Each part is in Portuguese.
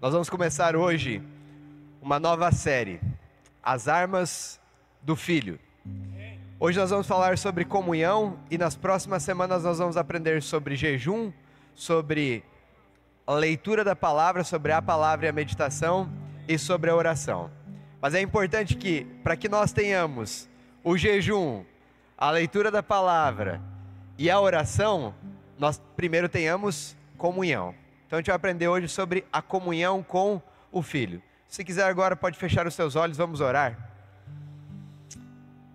Nós vamos começar hoje uma nova série, As Armas do Filho. Hoje nós vamos falar sobre comunhão e nas próximas semanas nós vamos aprender sobre jejum, sobre a leitura da palavra, sobre a palavra e a meditação e sobre a oração. Mas é importante que, para que nós tenhamos o jejum, a leitura da palavra e a oração, nós primeiro tenhamos comunhão. Então a gente vai aprender hoje sobre a comunhão com o Filho. Se quiser agora, pode fechar os seus olhos, vamos orar.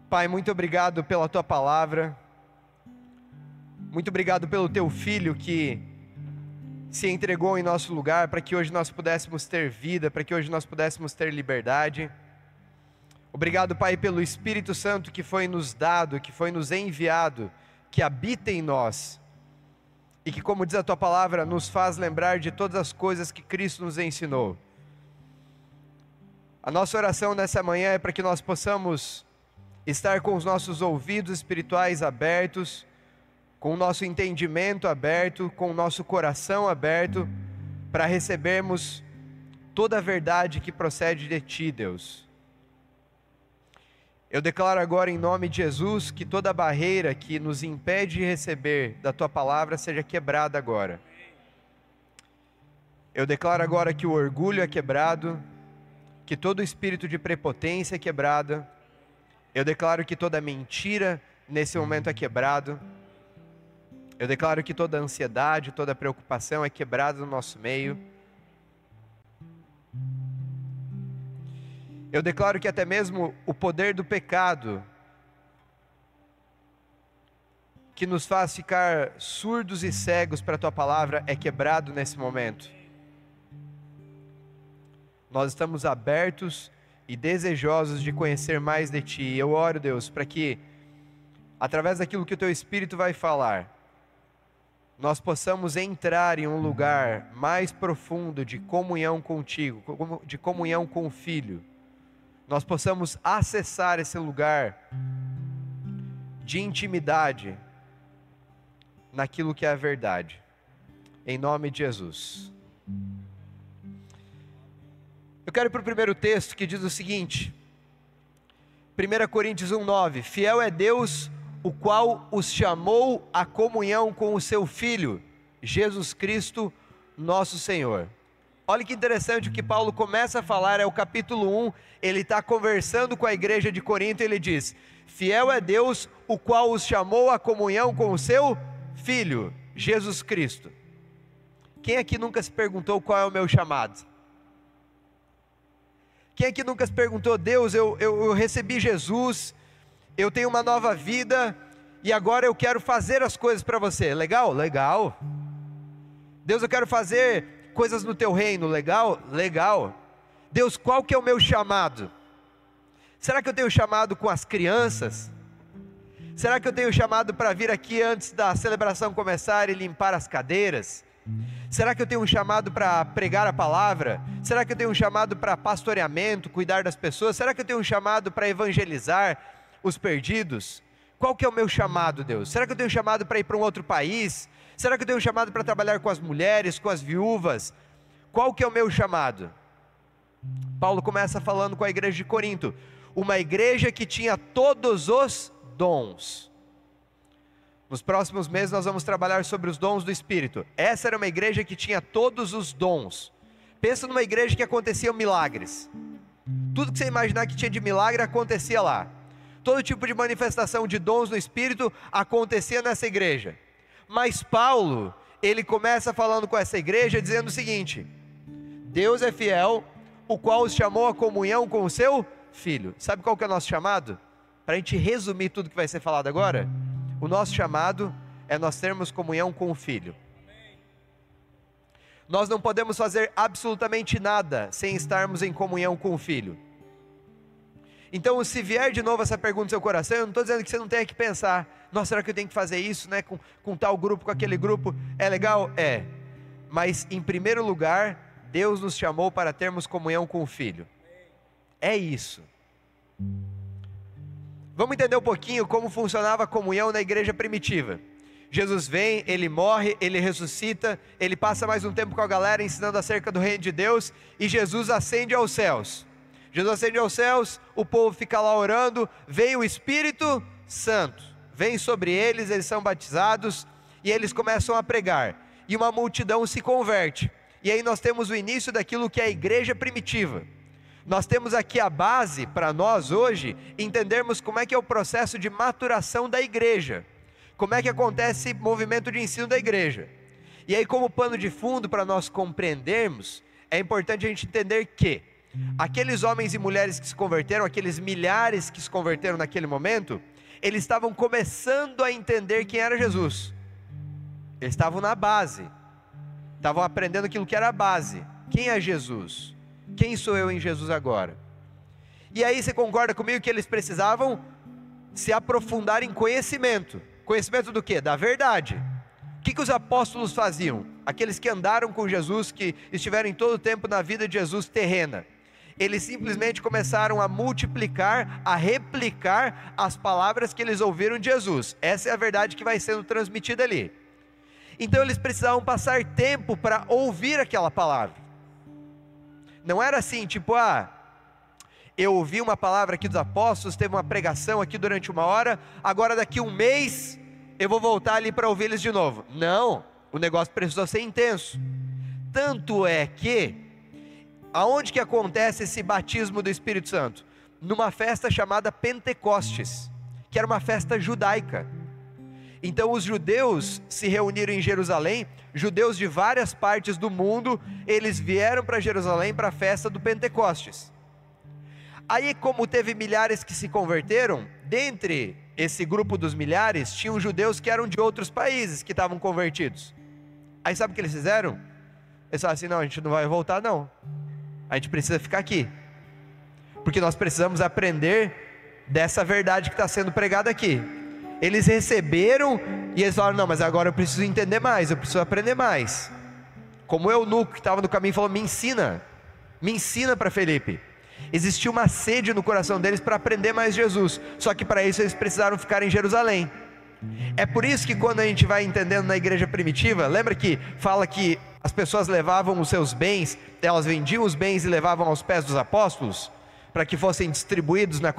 Pai, muito obrigado pela tua palavra. Muito obrigado pelo teu filho que se entregou em nosso lugar para que hoje nós pudéssemos ter vida, para que hoje nós pudéssemos ter liberdade. Obrigado, Pai, pelo Espírito Santo que foi nos dado, que foi nos enviado, que habita em nós e que, como diz a tua palavra, nos faz lembrar de todas as coisas que Cristo nos ensinou. A nossa oração nessa manhã é para que nós possamos estar com os nossos ouvidos espirituais abertos, com o nosso entendimento aberto, com o nosso coração aberto, para recebermos toda a verdade que procede de Ti, Deus. Eu declaro agora em nome de Jesus que toda barreira que nos impede de receber da tua palavra seja quebrada agora. Eu declaro agora que o orgulho é quebrado, que todo espírito de prepotência é quebrado. Eu declaro que toda mentira nesse momento é quebrado. Eu declaro que toda ansiedade, toda preocupação é quebrada no nosso meio. Eu declaro que até mesmo o poder do pecado, que nos faz ficar surdos e cegos para a tua palavra, é quebrado nesse momento. Nós estamos abertos e desejosos de conhecer mais de ti. Eu oro, Deus, para que, através daquilo que o teu Espírito vai falar, nós possamos entrar em um lugar mais profundo de comunhão contigo, de comunhão com o Filho nós possamos acessar esse lugar de intimidade naquilo que é a verdade. Em nome de Jesus. Eu quero ir para o primeiro texto que diz o seguinte: 1 Coríntios 1,9: Fiel é Deus, o qual os chamou à comunhão com o seu Filho, Jesus Cristo, nosso Senhor. Olha que interessante o que Paulo começa a falar, é o capítulo 1, ele está conversando com a igreja de Corinto e ele diz: Fiel é Deus, o qual os chamou à comunhão com o seu Filho, Jesus Cristo. Quem aqui nunca se perguntou qual é o meu chamado? Quem aqui nunca se perguntou, Deus, eu, eu, eu recebi Jesus, eu tenho uma nova vida e agora eu quero fazer as coisas para você? Legal? Legal. Deus, eu quero fazer coisas no teu reino, legal? Legal. Deus, qual que é o meu chamado? Será que eu tenho chamado com as crianças? Será que eu tenho chamado para vir aqui antes da celebração começar e limpar as cadeiras? Será que eu tenho um chamado para pregar a palavra? Será que eu tenho um chamado para pastoreamento, cuidar das pessoas? Será que eu tenho um chamado para evangelizar os perdidos? Qual que é o meu chamado, Deus? Será que eu tenho um chamado para ir para um outro país? Será que eu tenho um chamado para trabalhar com as mulheres, com as viúvas? Qual que é o meu chamado? Paulo começa falando com a igreja de Corinto, uma igreja que tinha todos os dons. Nos próximos meses nós vamos trabalhar sobre os dons do Espírito. Essa era uma igreja que tinha todos os dons. Pensa numa igreja que aconteciam milagres. Tudo que você imaginar que tinha de milagre acontecia lá. Todo tipo de manifestação de dons do Espírito acontecia nessa igreja. Mas Paulo, ele começa falando com essa igreja dizendo o seguinte: Deus é fiel, o qual os chamou à comunhão com o seu filho. Sabe qual que é o nosso chamado? Para a gente resumir tudo que vai ser falado agora, o nosso chamado é nós termos comunhão com o filho. Nós não podemos fazer absolutamente nada sem estarmos em comunhão com o filho. Então, se vier de novo essa pergunta no seu coração, eu não estou dizendo que você não tenha que pensar, nossa, será que eu tenho que fazer isso, né? Com, com tal grupo, com aquele grupo, é legal? É. Mas, em primeiro lugar, Deus nos chamou para termos comunhão com o Filho. É isso. Vamos entender um pouquinho como funcionava a comunhão na igreja primitiva. Jesus vem, ele morre, ele ressuscita, ele passa mais um tempo com a galera ensinando acerca do reino de Deus e Jesus ascende aos céus. Jesus ascende aos céus, o povo fica lá orando, vem o Espírito Santo, vem sobre eles, eles são batizados e eles começam a pregar. E uma multidão se converte. E aí nós temos o início daquilo que é a igreja primitiva. Nós temos aqui a base para nós hoje entendermos como é que é o processo de maturação da igreja. Como é que acontece esse movimento de ensino da igreja. E aí como pano de fundo para nós compreendermos, é importante a gente entender que Aqueles homens e mulheres que se converteram, aqueles milhares que se converteram naquele momento, eles estavam começando a entender quem era Jesus. Eles estavam na base, estavam aprendendo aquilo que era a base. Quem é Jesus? Quem sou eu em Jesus agora? E aí você concorda comigo que eles precisavam se aprofundar em conhecimento. Conhecimento do que? Da verdade. O que, que os apóstolos faziam? Aqueles que andaram com Jesus, que estiveram em todo o tempo na vida de Jesus terrena eles simplesmente começaram a multiplicar, a replicar as palavras que eles ouviram de Jesus. Essa é a verdade que vai sendo transmitida ali. Então eles precisavam passar tempo para ouvir aquela palavra. Não era assim, tipo, ah, eu ouvi uma palavra aqui dos apóstolos, teve uma pregação aqui durante uma hora, agora daqui um mês eu vou voltar ali para ouvir eles de novo. Não, o negócio precisou ser intenso. Tanto é que Aonde que acontece esse batismo do Espírito Santo? Numa festa chamada Pentecostes, que era uma festa judaica. Então os judeus se reuniram em Jerusalém, judeus de várias partes do mundo, eles vieram para Jerusalém para a festa do Pentecostes. Aí, como teve milhares que se converteram, dentre esse grupo dos milhares, tinham judeus que eram de outros países que estavam convertidos. Aí sabe o que eles fizeram? Eles falaram assim: não, a gente não vai voltar, não. A gente precisa ficar aqui, porque nós precisamos aprender dessa verdade que está sendo pregada aqui. Eles receberam e eles falaram: Não, mas agora eu preciso entender mais, eu preciso aprender mais. Como eu, Nuco, que estava no caminho, falou: Me ensina, me ensina para Felipe. Existia uma sede no coração deles para aprender mais Jesus, só que para isso eles precisaram ficar em Jerusalém. É por isso que quando a gente vai entendendo na igreja primitiva, lembra que fala que as pessoas levavam os seus bens, elas vendiam os bens e levavam aos pés dos apóstolos, para que fossem distribuídos na,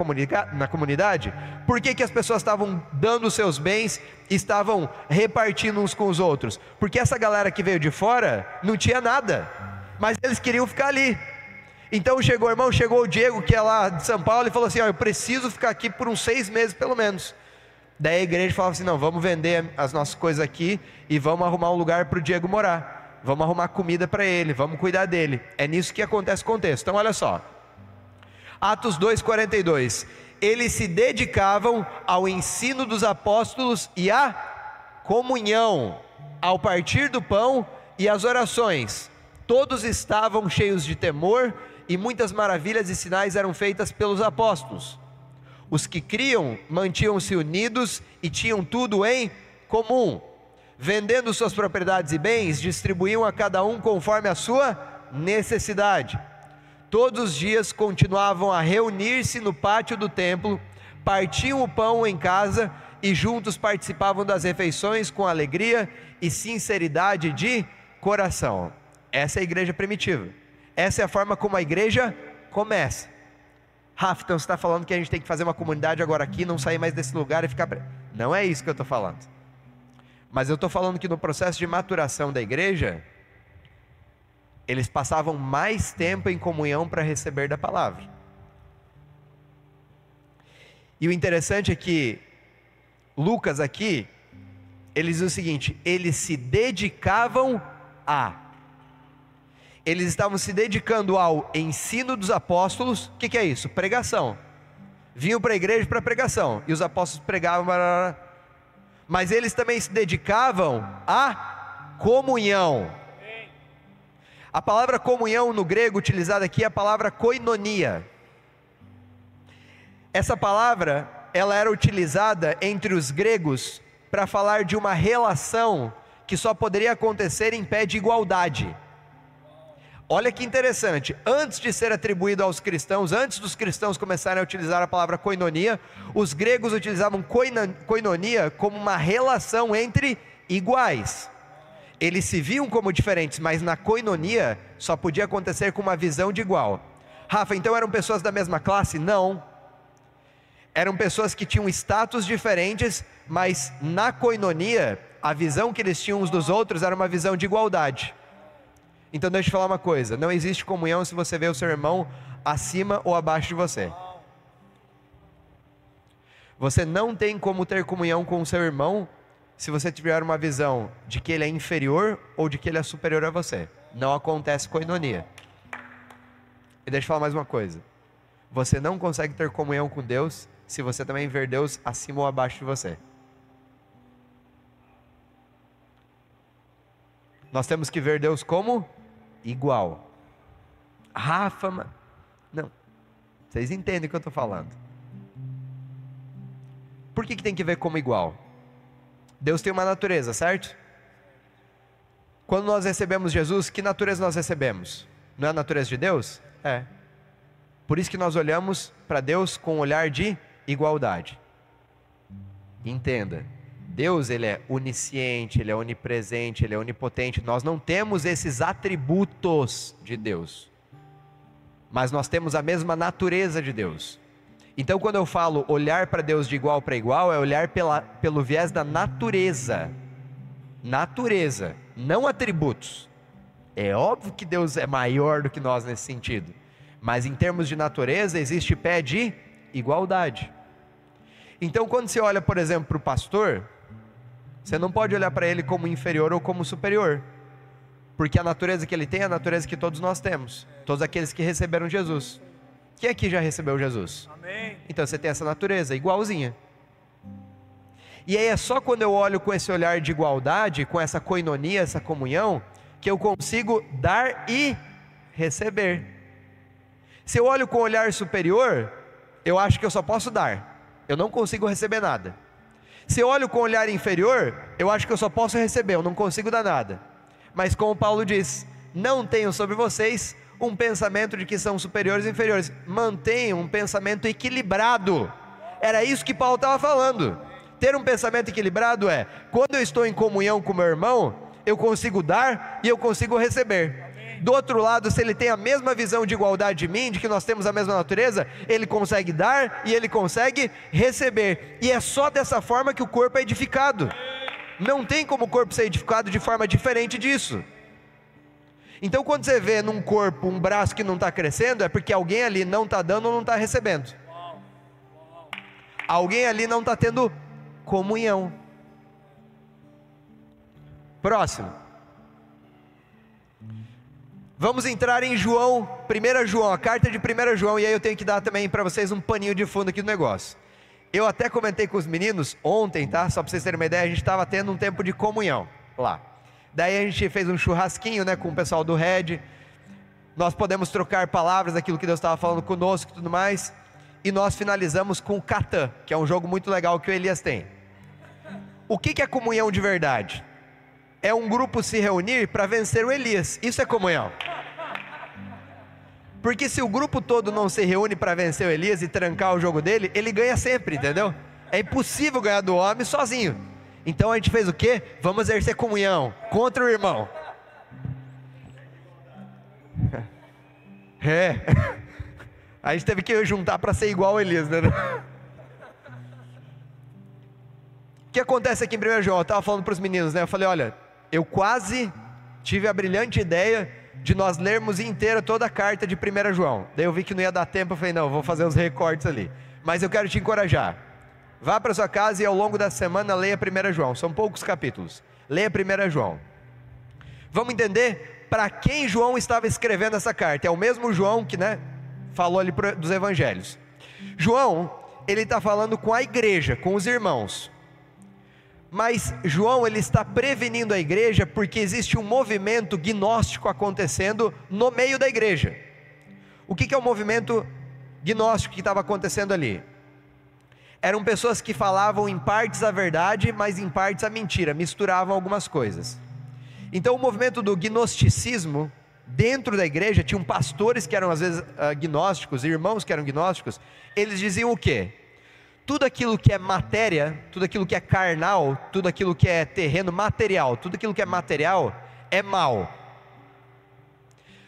na comunidade? Por que, que as pessoas estavam dando os seus bens e estavam repartindo uns com os outros? Porque essa galera que veio de fora não tinha nada, mas eles queriam ficar ali. Então chegou, irmão, chegou o Diego, que é lá de São Paulo, e falou assim: ó, eu preciso ficar aqui por uns seis meses pelo menos. Daí a igreja falava assim: não, vamos vender as nossas coisas aqui e vamos arrumar um lugar para o Diego morar vamos arrumar comida para ele, vamos cuidar dele. É nisso que acontece o texto. Então, olha só. Atos 2,42. Eles se dedicavam ao ensino dos apóstolos e à comunhão, ao partir do pão e às orações. Todos estavam cheios de temor e muitas maravilhas e sinais eram feitas pelos apóstolos. Os que criam mantinham-se unidos e tinham tudo em comum vendendo suas propriedades e bens, distribuíam a cada um conforme a sua necessidade. Todos os dias continuavam a reunir-se no pátio do templo, partiam o pão em casa e juntos participavam das refeições com alegria e sinceridade de coração. Essa é a igreja primitiva. Essa é a forma como a igreja começa. Rafa, então você está falando que a gente tem que fazer uma comunidade agora aqui, não sair mais desse lugar e ficar. Não é isso que eu estou falando. Mas eu estou falando que no processo de maturação da igreja, eles passavam mais tempo em comunhão para receber da palavra. E o interessante é que Lucas aqui, ele diz o seguinte: eles se dedicavam a. Eles estavam se dedicando ao ensino dos apóstolos. O que, que, é isso? Pregação. Vinham para a igreja para pregação. E os apóstolos pregavam. Blá, blá, blá, mas eles também se dedicavam à comunhão. A palavra comunhão no grego utilizada aqui é a palavra koinonia. Essa palavra, ela era utilizada entre os gregos para falar de uma relação que só poderia acontecer em pé de igualdade. Olha que interessante, antes de ser atribuído aos cristãos, antes dos cristãos começarem a utilizar a palavra koinonia, os gregos utilizavam koinonia como uma relação entre iguais. Eles se viam como diferentes, mas na koinonia só podia acontecer com uma visão de igual. Rafa, então eram pessoas da mesma classe? Não. Eram pessoas que tinham status diferentes, mas na koinonia, a visão que eles tinham uns dos outros era uma visão de igualdade. Então deixa eu falar uma coisa: não existe comunhão se você vê o seu irmão acima ou abaixo de você. Você não tem como ter comunhão com o seu irmão se você tiver uma visão de que ele é inferior ou de que ele é superior a você. Não acontece coinonia. E deixa eu falar mais uma coisa. Você não consegue ter comunhão com Deus se você também ver Deus acima ou abaixo de você. Nós temos que ver Deus como igual. Rafa, não. Vocês entendem o que eu estou falando. Por que, que tem que ver como igual? Deus tem uma natureza, certo? Quando nós recebemos Jesus, que natureza nós recebemos? Não é a natureza de Deus? É. Por isso que nós olhamos para Deus com um olhar de igualdade. Entenda, Deus ele é onisciente, ele é onipresente, ele é onipotente. Nós não temos esses atributos de Deus, mas nós temos a mesma natureza de Deus. Então, quando eu falo olhar para Deus de igual para igual, é olhar pela, pelo viés da natureza. Natureza, não atributos. É óbvio que Deus é maior do que nós nesse sentido, mas em termos de natureza, existe pé de igualdade. Então, quando você olha, por exemplo, para o pastor, você não pode olhar para ele como inferior ou como superior, porque a natureza que ele tem é a natureza que todos nós temos, todos aqueles que receberam Jesus. Quem aqui já recebeu Jesus? Amém. Então você tem essa natureza igualzinha. E aí é só quando eu olho com esse olhar de igualdade, com essa coinonia, essa comunhão, que eu consigo dar e receber. Se eu olho com um olhar superior, eu acho que eu só posso dar, eu não consigo receber nada. Se eu olho com olhar inferior, eu acho que eu só posso receber, eu não consigo dar nada. Mas como Paulo diz, não tenham sobre vocês um pensamento de que são superiores e inferiores. Mantenham um pensamento equilibrado. Era isso que Paulo estava falando. Ter um pensamento equilibrado é: quando eu estou em comunhão com meu irmão, eu consigo dar e eu consigo receber. Do outro lado, se ele tem a mesma visão de igualdade de mim, de que nós temos a mesma natureza, ele consegue dar e ele consegue receber. E é só dessa forma que o corpo é edificado. Não tem como o corpo ser edificado de forma diferente disso. Então, quando você vê num corpo um braço que não está crescendo, é porque alguém ali não está dando ou não está recebendo. Alguém ali não está tendo comunhão. Próximo. Vamos entrar em João, 1 João, a carta de 1 João, e aí eu tenho que dar também para vocês um paninho de fundo aqui do negócio. Eu até comentei com os meninos ontem, tá? Só para vocês terem uma ideia, a gente estava tendo um tempo de comunhão lá. Daí a gente fez um churrasquinho, né, com o pessoal do Red. Nós podemos trocar palavras daquilo que Deus estava falando conosco e tudo mais. E nós finalizamos com o Catan, que é um jogo muito legal que o Elias tem. O que, que é comunhão de verdade? É um grupo se reunir para vencer o Elias. Isso é comunhão. Porque se o grupo todo não se reúne para vencer o Elias e trancar o jogo dele, ele ganha sempre, entendeu? É impossível ganhar do homem sozinho. Então a gente fez o quê? Vamos exercer comunhão contra o irmão. É. A gente teve que juntar para ser igual a Elias, né? O que acontece aqui em 1 João? Eu estava falando para os meninos, né? Eu falei, olha, eu quase tive a brilhante ideia de nós lermos inteira toda a carta de 1 João. Daí eu vi que não ia dar tempo, eu falei, não, vou fazer uns recortes ali. Mas eu quero te encorajar. Vá para sua casa e ao longo da semana leia 1 João. São poucos capítulos. Leia 1 João. Vamos entender para quem João estava escrevendo essa carta. É o mesmo João que né, falou ali dos evangelhos. João, ele está falando com a igreja, com os irmãos. Mas João ele está prevenindo a igreja porque existe um movimento gnóstico acontecendo no meio da igreja. O que, que é o movimento gnóstico que estava acontecendo ali? Eram pessoas que falavam em partes a verdade, mas em partes a mentira, misturavam algumas coisas. Então o movimento do gnosticismo dentro da igreja tinham pastores que eram às vezes agnósticos, irmãos que eram gnósticos, eles diziam o quê? Tudo aquilo que é matéria, tudo aquilo que é carnal, tudo aquilo que é terreno material, tudo aquilo que é material é mal.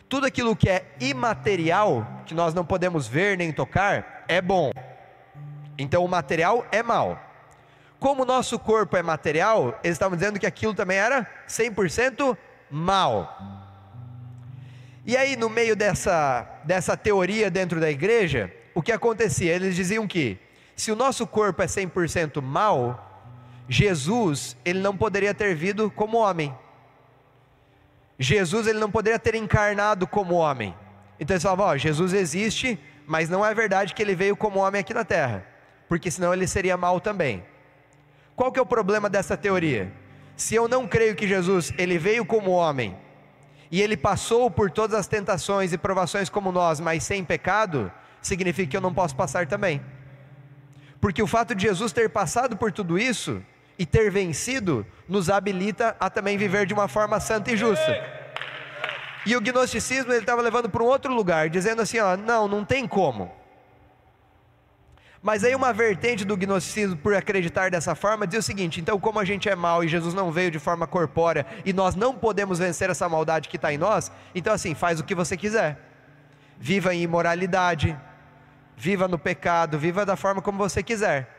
Tudo aquilo que é imaterial, que nós não podemos ver nem tocar, é bom. Então o material é mal. Como o nosso corpo é material, eles estavam dizendo que aquilo também era 100% mal. E aí, no meio dessa, dessa teoria dentro da igreja, o que acontecia? Eles diziam que se o nosso corpo é 100% mal, Jesus, ele não poderia ter vindo como homem. Jesus, ele não poderia ter encarnado como homem. Então eles falavam, ó, Jesus existe, mas não é verdade que ele veio como homem aqui na terra, porque senão ele seria mal também. Qual que é o problema dessa teoria? Se eu não creio que Jesus, ele veio como homem, e ele passou por todas as tentações e provações como nós, mas sem pecado, significa que eu não posso passar também. Porque o fato de Jesus ter passado por tudo isso e ter vencido, nos habilita a também viver de uma forma santa e justa. E o gnosticismo ele estava levando para um outro lugar, dizendo assim: ó, não, não tem como. Mas aí uma vertente do gnosticismo, por acreditar dessa forma, diz o seguinte: então, como a gente é mal e Jesus não veio de forma corpórea e nós não podemos vencer essa maldade que está em nós, então assim, faz o que você quiser. Viva em imoralidade, viva no pecado, viva da forma como você quiser.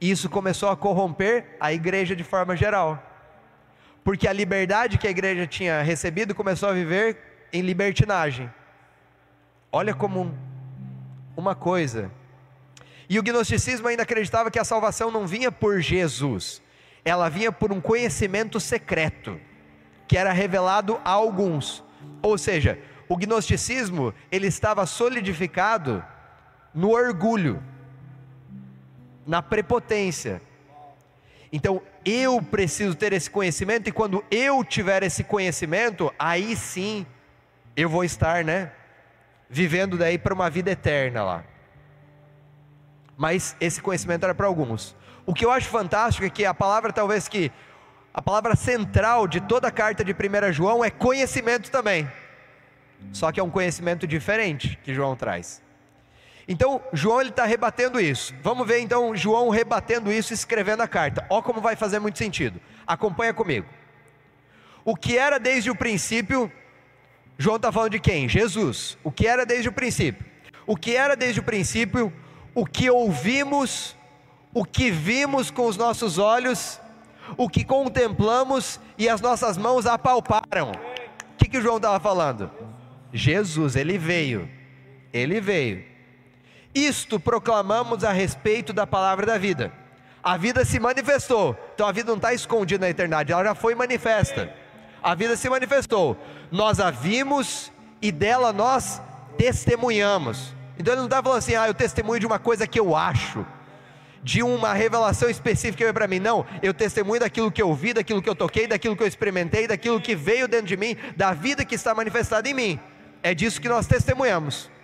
Isso começou a corromper a igreja de forma geral. Porque a liberdade que a igreja tinha recebido começou a viver em libertinagem. Olha como uma coisa e o gnosticismo ainda acreditava que a salvação não vinha por Jesus, ela vinha por um conhecimento secreto, que era revelado a alguns. Ou seja, o gnosticismo, ele estava solidificado no orgulho, na prepotência. Então, eu preciso ter esse conhecimento e quando eu tiver esse conhecimento, aí sim eu vou estar, né, vivendo daí para uma vida eterna lá mas esse conhecimento era para alguns. O que eu acho fantástico é que a palavra, talvez que, a palavra central de toda a carta de 1 João é conhecimento também. Só que é um conhecimento diferente que João traz. Então, João ele está rebatendo isso. Vamos ver então João rebatendo isso, escrevendo a carta. Ó como vai fazer muito sentido. Acompanha comigo. O que era desde o princípio, João está falando de quem? Jesus. O que era desde o princípio? O que era desde o princípio, o que ouvimos, o que vimos com os nossos olhos, o que contemplamos e as nossas mãos apalparam. O que, que João estava falando? Jesus, ele veio, ele veio. Isto proclamamos a respeito da palavra da vida. A vida se manifestou, então a vida não está escondida na eternidade, ela já foi manifesta. A vida se manifestou, nós a vimos e dela nós testemunhamos. Então ele não está falando assim, ah, eu testemunho de uma coisa que eu acho, de uma revelação específica que veio para mim. Não, eu testemunho daquilo que eu vi, daquilo que eu toquei, daquilo que eu experimentei, daquilo que veio dentro de mim, da vida que está manifestada em mim. É disso que nós testemunhamos.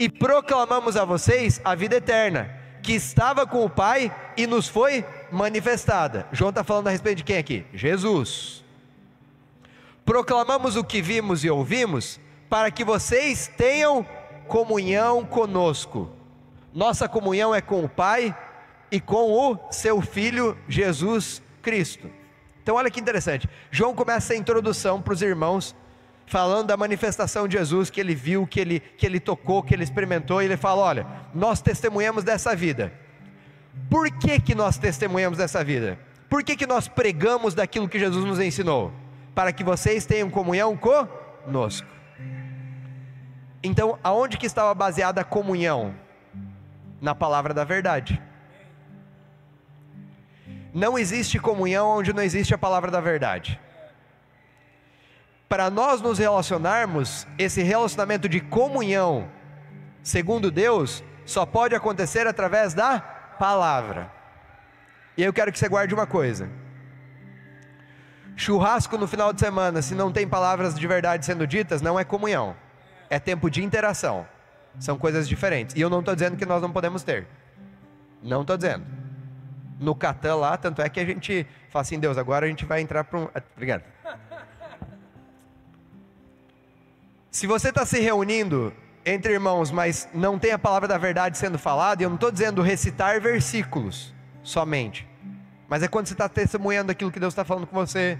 E proclamamos a vocês a vida eterna, que estava com o Pai e nos foi manifestada. João está falando a respeito de quem aqui? Jesus. Proclamamos o que vimos e ouvimos, para que vocês tenham comunhão conosco. Nossa comunhão é com o Pai e com o seu Filho Jesus Cristo. Então, olha que interessante. João começa a introdução para os irmãos, falando da manifestação de Jesus que ele viu, que ele, que ele tocou, que ele experimentou, e ele fala: Olha, nós testemunhamos dessa vida. Por que, que nós testemunhamos dessa vida? Por que, que nós pregamos daquilo que Jesus nos ensinou? Para que vocês tenham comunhão conosco. Então, aonde que estava baseada a comunhão? Na palavra da verdade. Não existe comunhão onde não existe a palavra da verdade. Para nós nos relacionarmos, esse relacionamento de comunhão, segundo Deus, só pode acontecer através da palavra. E eu quero que você guarde uma coisa: churrasco no final de semana, se não tem palavras de verdade sendo ditas, não é comunhão é tempo de interação. São coisas diferentes. E eu não estou dizendo que nós não podemos ter. Não estou dizendo. No Catan lá, tanto é que a gente fala assim, Deus, agora a gente vai entrar para um. Obrigado. Se você está se reunindo entre irmãos, mas não tem a palavra da verdade sendo falada, eu não estou dizendo recitar versículos somente, mas é quando você está testemunhando aquilo que Deus está falando com você,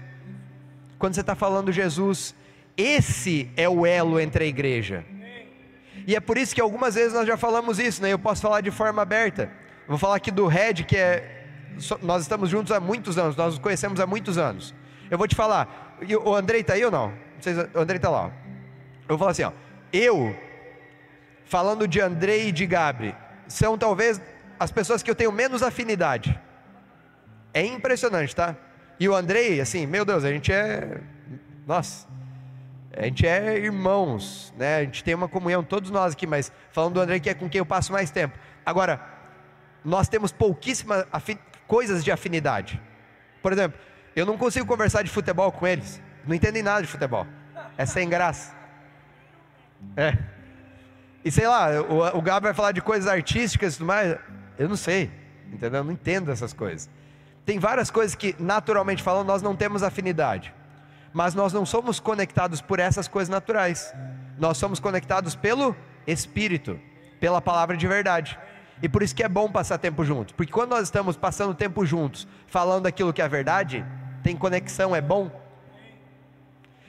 quando você está falando Jesus, esse é o elo entre a igreja. E é por isso que algumas vezes nós já falamos isso, né? Eu posso falar de forma aberta. Vou falar aqui do Red, que é. Nós estamos juntos há muitos anos, nós nos conhecemos há muitos anos. Eu vou te falar, o Andrei está aí ou não? O Andrei está lá. Eu falar assim, ó. Eu, falando de Andrei e de Gabri, são talvez as pessoas que eu tenho menos afinidade. É impressionante, tá? E o Andrei, assim, meu Deus, a gente é. Nossa. A gente é irmãos, né? A gente tem uma comunhão, todos nós aqui, mas falando do André, que é com quem eu passo mais tempo. Agora, nós temos pouquíssimas coisas de afinidade. Por exemplo, eu não consigo conversar de futebol com eles, não entendem nada de futebol. É sem graça. É. E sei lá, o, o Gabi vai falar de coisas artísticas e tudo mais, eu não sei, entendeu? Eu não entendo essas coisas. Tem várias coisas que, naturalmente falando, nós não temos afinidade mas nós não somos conectados por essas coisas naturais. Nós somos conectados pelo Espírito, pela palavra de verdade. E por isso que é bom passar tempo juntos, porque quando nós estamos passando tempo juntos, falando aquilo que é verdade, tem conexão, é bom.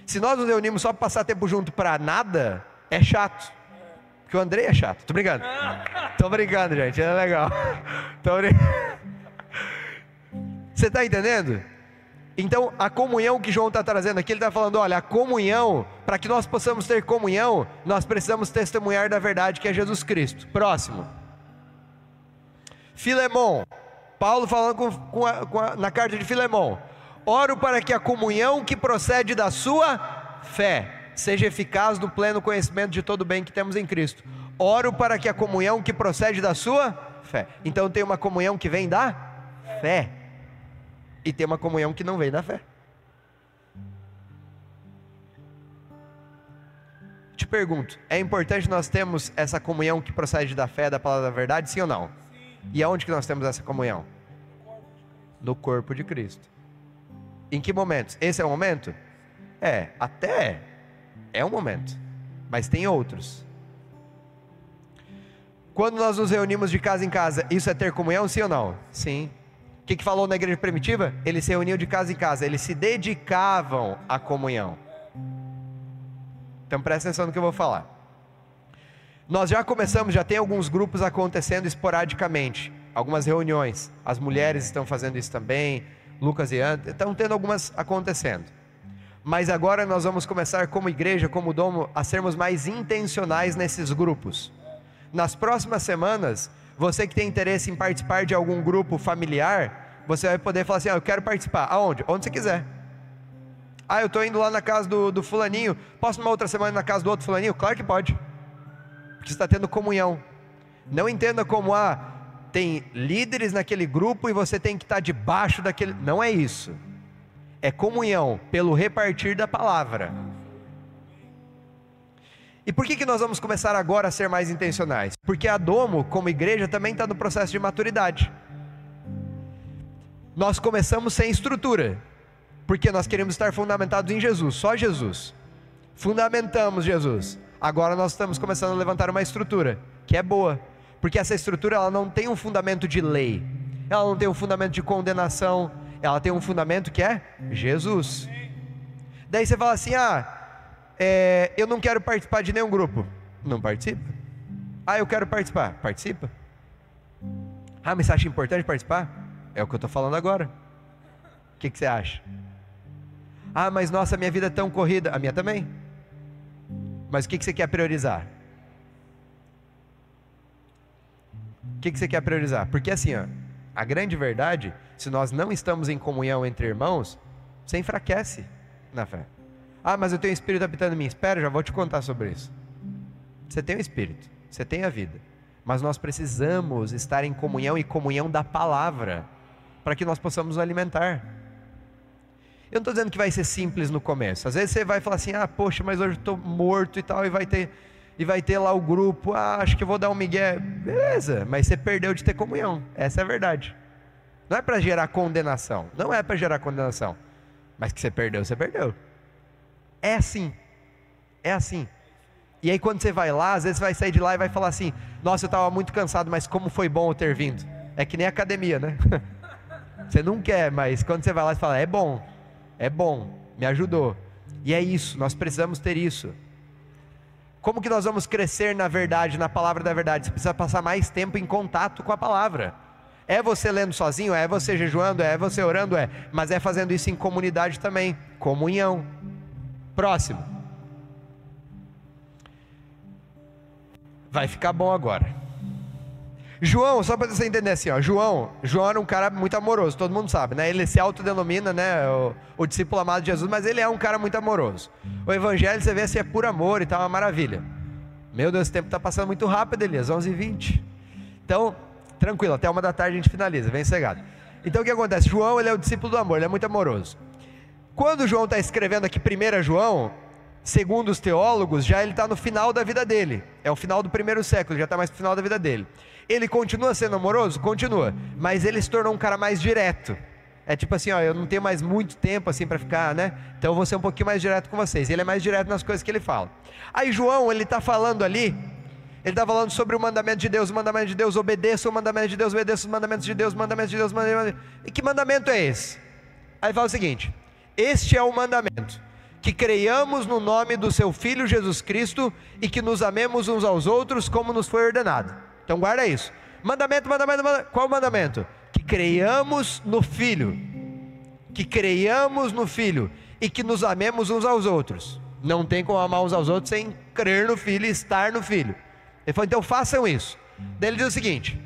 Se nós nos reunimos só para passar tempo junto para nada, é chato. Porque o André é chato. Tô brincando. Tô brincando, gente. É legal. Tô brincando. Você está entendendo? Então, a comunhão que João está trazendo aqui, ele está falando: olha, a comunhão, para que nós possamos ter comunhão, nós precisamos testemunhar da verdade que é Jesus Cristo. Próximo. Filemão, Paulo falando com, com a, com a, na carta de Filemão: oro para que a comunhão que procede da sua fé seja eficaz no pleno conhecimento de todo o bem que temos em Cristo. Oro para que a comunhão que procede da sua fé. Então, tem uma comunhão que vem da fé e ter uma comunhão que não vem da fé. Te pergunto, é importante nós termos essa comunhão que procede da fé, da palavra da verdade, sim ou não? E aonde que nós temos essa comunhão? No corpo de Cristo. Em que momentos? Esse é o momento? É, até é um momento, mas tem outros. Quando nós nos reunimos de casa em casa, isso é ter comunhão, sim ou não? Sim. O que, que falou na igreja primitiva? Eles se reuniam de casa em casa, eles se dedicavam à comunhão. Então presta atenção no que eu vou falar. Nós já começamos, já tem alguns grupos acontecendo esporadicamente, algumas reuniões. As mulheres estão fazendo isso também, Lucas e Ana, estão tendo algumas acontecendo. Mas agora nós vamos começar como igreja, como domo, a sermos mais intencionais nesses grupos. Nas próximas semanas, você que tem interesse em participar de algum grupo familiar, você vai poder falar assim: ah, eu quero participar. Aonde? Onde você quiser. Ah, eu estou indo lá na casa do, do fulaninho. Posso numa outra semana na casa do outro fulaninho? Claro que pode. Porque você está tendo comunhão. Não entenda como, ah, tem líderes naquele grupo e você tem que estar tá debaixo daquele. Não é isso. É comunhão pelo repartir da palavra. E por que, que nós vamos começar agora a ser mais intencionais? Porque a Domo, como igreja, também está no processo de maturidade. Nós começamos sem estrutura, porque nós queremos estar fundamentados em Jesus, só Jesus. Fundamentamos Jesus. Agora nós estamos começando a levantar uma estrutura, que é boa, porque essa estrutura ela não tem um fundamento de lei, ela não tem um fundamento de condenação, ela tem um fundamento que é Jesus. Daí você fala assim: ah, é, eu não quero participar de nenhum grupo. Não participa. Ah, eu quero participar. Participa. Ah, mas você acha importante participar? É o que eu estou falando agora. O que, que você acha? Ah, mas nossa, minha vida é tão corrida. A minha também. Mas o que, que você quer priorizar? O que, que você quer priorizar? Porque assim, ó, a grande verdade, se nós não estamos em comunhão entre irmãos, você enfraquece na fé. Ah, mas eu tenho um espírito habitando em mim. Espera, já vou te contar sobre isso. Você tem o espírito, você tem a vida. Mas nós precisamos estar em comunhão e comunhão da palavra, para que nós possamos nos alimentar. Eu não estou dizendo que vai ser simples no começo. Às vezes você vai falar assim: ah, poxa, mas hoje estou morto e tal, e vai ter e vai ter lá o grupo, ah, acho que vou dar um migué. Beleza, mas você perdeu de ter comunhão. Essa é a verdade. Não é para gerar condenação. Não é para gerar condenação. Mas que você perdeu, você perdeu. É assim. É assim. E aí quando você vai lá, às vezes você vai sair de lá e vai falar assim: Nossa, eu estava muito cansado, mas como foi bom eu ter vindo. É que nem academia, né? Você não quer, mas quando você vai lá, você fala: É bom, é bom, me ajudou. E é isso, nós precisamos ter isso. Como que nós vamos crescer na verdade, na palavra da verdade? Você precisa passar mais tempo em contato com a palavra. É você lendo sozinho, é você jejuando, é você orando, é, mas é fazendo isso em comunidade também, comunhão. Próximo. Vai ficar bom agora. João, só para você entender assim, ó, João, João era um cara muito amoroso, todo mundo sabe, né? Ele se autodenomina, né, o, o discípulo amado de Jesus, mas ele é um cara muito amoroso. O evangelho, você vê assim, é por amor e tal, é uma maravilha. Meu Deus, o tempo está passando muito rápido, Elias, 11h20. Então, tranquilo, até uma da tarde a gente finaliza, vem cegado. Então o que acontece? João, ele é o discípulo do amor, ele é muito amoroso. Quando João está escrevendo aqui 1 João, segundo os teólogos, já ele está no final da vida dele. É o final do primeiro século, já está mais no final da vida dele. Ele continua sendo amoroso? Continua. Mas ele se tornou um cara mais direto. É tipo assim, ó, eu não tenho mais muito tempo assim para ficar, né? Então eu vou ser um pouquinho mais direto com vocês. Ele é mais direto nas coisas que ele fala. Aí João, ele está falando ali, ele está falando sobre o mandamento de Deus, o mandamento de Deus, obedeça o mandamento de Deus, obedeça os mandamentos de Deus, o mandamento de Deus, mandamento... E que mandamento é esse? Aí fala o seguinte: Este é o mandamento que creiamos no nome do seu Filho Jesus Cristo e que nos amemos uns aos outros como nos foi ordenado. Então guarda isso. Mandamento, mandamento, mandamento. Qual mandamento? Que creiamos no Filho. Que creiamos no Filho e que nos amemos uns aos outros. Não tem como amar uns aos outros sem crer no Filho e estar no Filho. Ele falou, então façam isso. Daí ele diz o seguinte: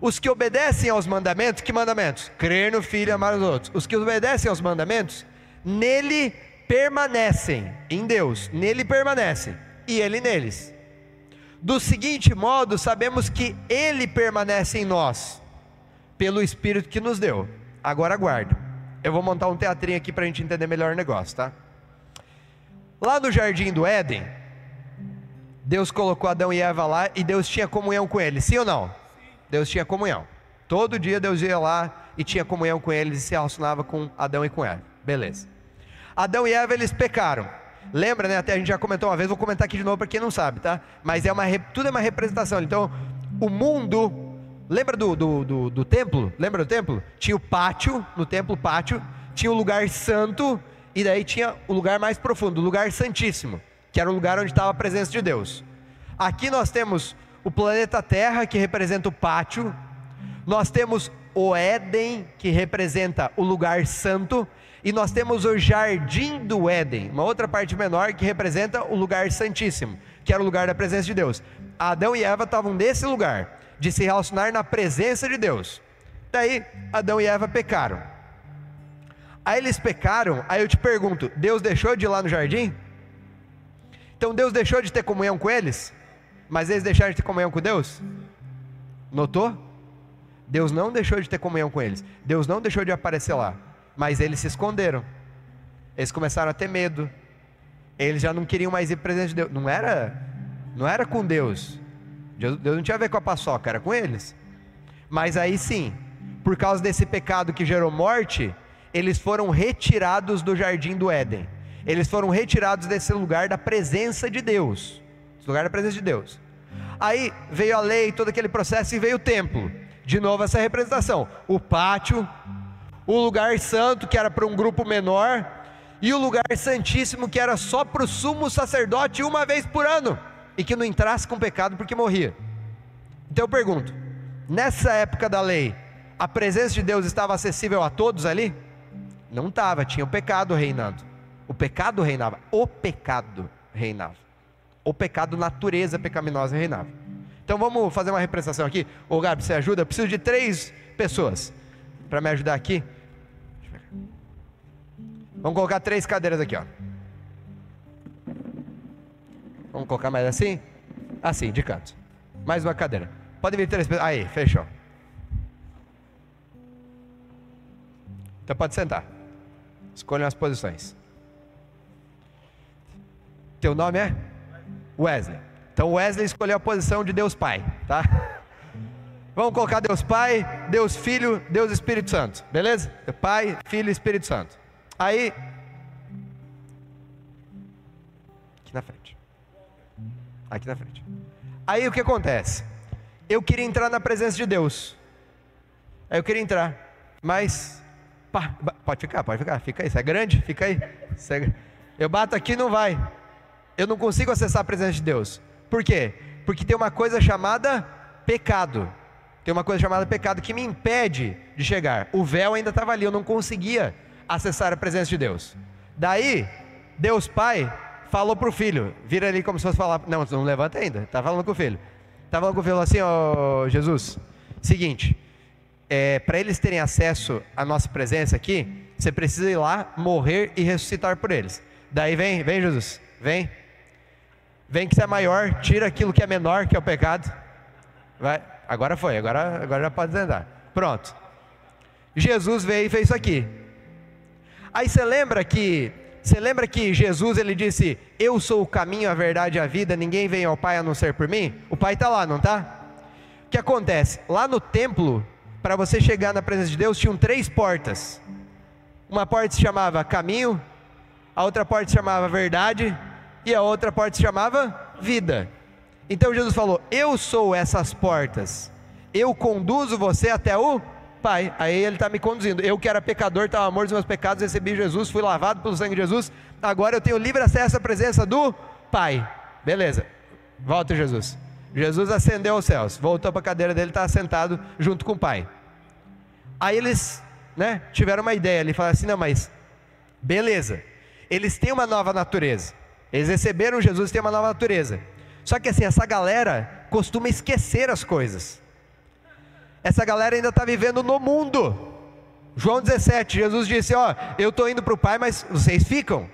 os que obedecem aos mandamentos, que mandamentos? Crer no Filho e amar os outros. Os que obedecem aos mandamentos, nele permanecem em Deus, nele permanecem e ele neles. Do seguinte modo, sabemos que ele permanece em nós, pelo Espírito que nos deu. Agora aguarde. Eu vou montar um teatrinho aqui para a gente entender melhor o negócio, tá? Lá no jardim do Éden, Deus colocou Adão e Eva lá e Deus tinha comunhão com eles, sim ou não? Deus tinha comunhão. Todo dia Deus ia lá e tinha comunhão com eles e se relacionava com Adão e com Eva. Beleza. Adão e Eva eles pecaram. Lembra, né? Até a gente já comentou uma vez, vou comentar aqui de novo para quem não sabe, tá? Mas é uma, tudo é uma representação. Então, o mundo, lembra do, do, do, do templo? Lembra do templo? Tinha o pátio, no templo pátio, tinha o lugar santo, e daí tinha o lugar mais profundo, o lugar santíssimo, que era o lugar onde estava a presença de Deus. Aqui nós temos o planeta Terra, que representa o pátio, nós temos o Éden, que representa o lugar santo, e nós temos o jardim do Éden, uma outra parte menor que representa o lugar santíssimo, que era o lugar da presença de Deus. Adão e Eva estavam nesse lugar, de se relacionar na presença de Deus. Daí, Adão e Eva pecaram. Aí eles pecaram, aí eu te pergunto: Deus deixou de ir lá no jardim? Então Deus deixou de ter comunhão com eles? Mas eles deixaram de ter comunhão com Deus? Notou? Deus não deixou de ter comunhão com eles. Deus não deixou de aparecer lá mas eles se esconderam. Eles começaram a ter medo. Eles já não queriam mais ir para presença de Deus. Não era, não era com Deus. Deus não tinha a ver com a paçoca, era com eles. Mas aí sim, por causa desse pecado que gerou morte, eles foram retirados do jardim do Éden. Eles foram retirados desse lugar da presença de Deus. Lugar da presença de Deus. Aí veio a lei, todo aquele processo e veio o templo. De novo essa representação. O pátio, o lugar santo, que era para um grupo menor, e o lugar santíssimo, que era só para o sumo sacerdote uma vez por ano, e que não entrasse com pecado porque morria. Então eu pergunto: nessa época da lei, a presença de Deus estava acessível a todos ali? Não estava, tinha o pecado reinando. O pecado reinava, o pecado reinava. O pecado, natureza pecaminosa reinava. Então vamos fazer uma representação aqui. Ô Gabi, você ajuda? Eu preciso de três pessoas para me ajudar aqui. Vamos colocar três cadeiras aqui, ó. Vamos colocar mais assim? Assim, de canto. Mais uma cadeira. Pode vir três pessoas. Aí, fechou. Então pode sentar. Escolha as posições. Teu nome é? Wesley. Então Wesley escolheu a posição de Deus Pai, tá? Vamos colocar Deus Pai, Deus Filho, Deus Espírito Santo, beleza? Pai, Filho e Espírito Santo. Aí, aqui na frente. Aqui na frente. Aí o que acontece? Eu queria entrar na presença de Deus. Aí eu queria entrar, mas pá, pode ficar, pode ficar, fica aí. Você é grande? Fica aí. É... Eu bato aqui não vai. Eu não consigo acessar a presença de Deus. Por quê? Porque tem uma coisa chamada pecado. Tem uma coisa chamada pecado que me impede de chegar. O véu ainda estava ali, eu não conseguia acessar a presença de Deus. Daí, Deus Pai falou para o filho, vira ali como se fosse falar, não, não levanta ainda, está falando com o filho. Está falando com o filho assim, ó oh, Jesus, seguinte, é, para eles terem acesso à nossa presença aqui, você precisa ir lá, morrer e ressuscitar por eles. Daí vem, vem Jesus, vem, vem que você é maior, tira aquilo que é menor, que é o pecado. Vai, agora foi, agora, agora já pode andar. Pronto. Jesus veio e fez isso aqui. Aí você lembra que você lembra que Jesus ele disse: Eu sou o caminho, a verdade e a vida, ninguém vem ao Pai a não ser por mim? O Pai está lá, não está? O que acontece? Lá no templo, para você chegar na presença de Deus, tinham três portas. Uma porta se chamava caminho, a outra porta se chamava verdade e a outra porta se chamava vida. Então Jesus falou: Eu sou essas portas, eu conduzo você até o Pai. Aí ele está me conduzindo. Eu que era pecador, estava morto dos meus pecados, recebi Jesus, fui lavado pelo sangue de Jesus. Agora eu tenho livre acesso à presença do Pai. Beleza. Volta Jesus. Jesus ascendeu aos céus, voltou para a cadeira dele, está sentado junto com o Pai. Aí eles, né, tiveram uma ideia ali, falaram assim: não, mas beleza. Eles têm uma nova natureza. Eles receberam Jesus têm uma nova natureza. Só que assim, essa galera costuma esquecer as coisas. Essa galera ainda está vivendo no mundo. João 17, Jesus disse: Ó, eu estou indo para o Pai, mas vocês ficam.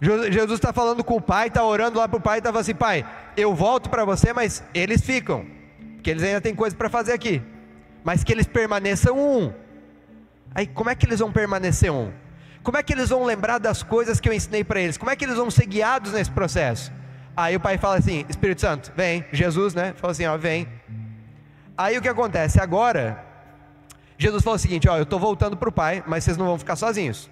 Jesus está falando com o Pai, está orando lá para o Pai e está falando assim: Pai, eu volto para você, mas eles ficam, porque eles ainda têm coisa para fazer aqui, mas que eles permaneçam um. Aí, como é que eles vão permanecer um? Como é que eles vão lembrar das coisas que eu ensinei para eles? Como é que eles vão ser guiados nesse processo? Aí o Pai fala assim: Espírito Santo, vem. Jesus, né? Fala assim: Ó, vem Aí o que acontece? Agora, Jesus falou o seguinte: ó, eu estou voltando para o Pai, mas vocês não vão ficar sozinhos.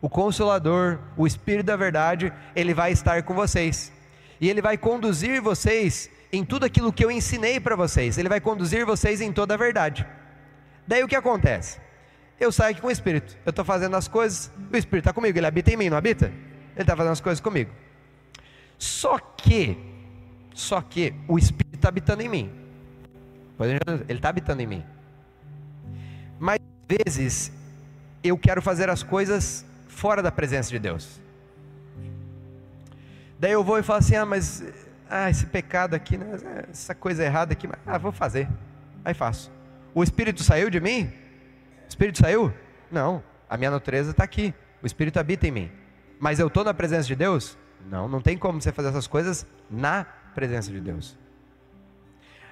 O Consolador, o Espírito da Verdade, ele vai estar com vocês. E ele vai conduzir vocês em tudo aquilo que eu ensinei para vocês. Ele vai conduzir vocês em toda a verdade. Daí o que acontece? Eu saio aqui com o Espírito. Eu estou fazendo as coisas, o Espírito está comigo, ele habita em mim, não habita? Ele está fazendo as coisas comigo. Só que, só que o Espírito está habitando em mim. Ele está habitando em mim. Mas às vezes eu quero fazer as coisas fora da presença de Deus. Daí eu vou e falo assim: ah, mas ah, esse pecado aqui, né, essa coisa errada aqui, ah, vou fazer. Aí faço. O Espírito saiu de mim? O Espírito saiu? Não, a minha natureza está aqui. O Espírito habita em mim. Mas eu estou na presença de Deus? Não, não tem como você fazer essas coisas na presença de Deus.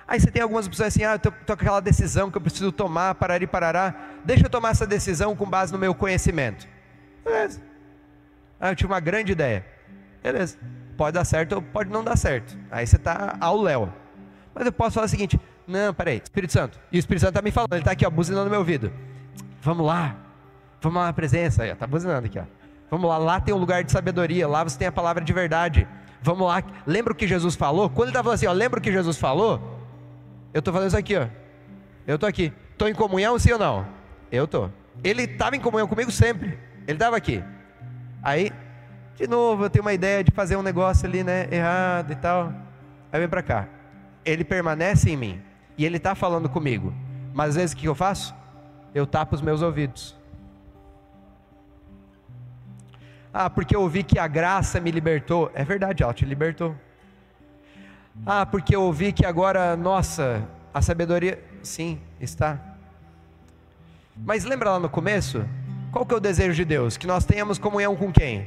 Aí você tem algumas opções assim, ah, eu estou com aquela decisão que eu preciso tomar, parar e parará. Deixa eu tomar essa decisão com base no meu conhecimento. Beleza. Ah, eu tive uma grande ideia. Beleza. Pode dar certo ou pode não dar certo. Aí você está ao léu. Mas eu posso falar o seguinte: não, peraí, Espírito Santo. E o Espírito Santo está me falando, ele está aqui, ó, buzinando no meu ouvido. Vamos lá. Vamos lá na presença. Aí, está buzinando aqui, ó. Vamos lá, lá tem um lugar de sabedoria, lá você tem a palavra de verdade. Vamos lá. Lembra o que Jesus falou? Quando ele estava falando assim, ó, lembra o que Jesus falou? Eu estou fazendo isso aqui, ó. Eu estou aqui. Estou em comunhão, sim ou não? Eu estou. Ele estava em comunhão comigo sempre. Ele estava aqui. Aí, de novo, eu tenho uma ideia de fazer um negócio ali, né? Errado e tal. Aí vem para cá. Ele permanece em mim. E ele está falando comigo. Mas às vezes o que eu faço? Eu tapo os meus ouvidos. Ah, porque eu ouvi que a graça me libertou. É verdade, ela te libertou. Ah, porque eu ouvi que agora, nossa, a sabedoria. Sim, está. Mas lembra lá no começo? Qual que é o desejo de Deus? Que nós tenhamos comunhão com quem?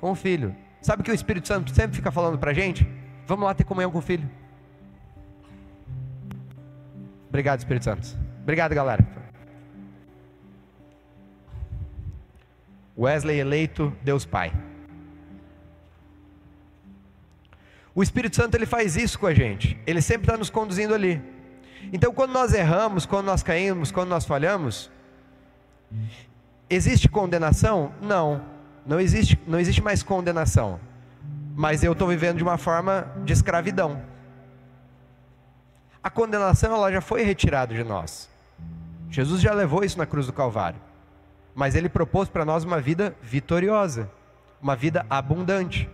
Com o Filho. Sabe que o Espírito Santo sempre fica falando para a gente? Vamos lá ter comunhão com o Filho. Obrigado, Espírito Santo. Obrigado, galera. Wesley eleito, Deus Pai. O Espírito Santo ele faz isso com a gente. Ele sempre está nos conduzindo ali. Então, quando nós erramos, quando nós caímos, quando nós falhamos, existe condenação? Não, não existe, não existe mais condenação. mas eu estou vivendo de uma forma de escravidão. A condenação ela já foi retirada de nós. Jesus já levou isso na cruz do Calvário. Mas ele propôs para nós uma vida vitoriosa, uma vida abundante.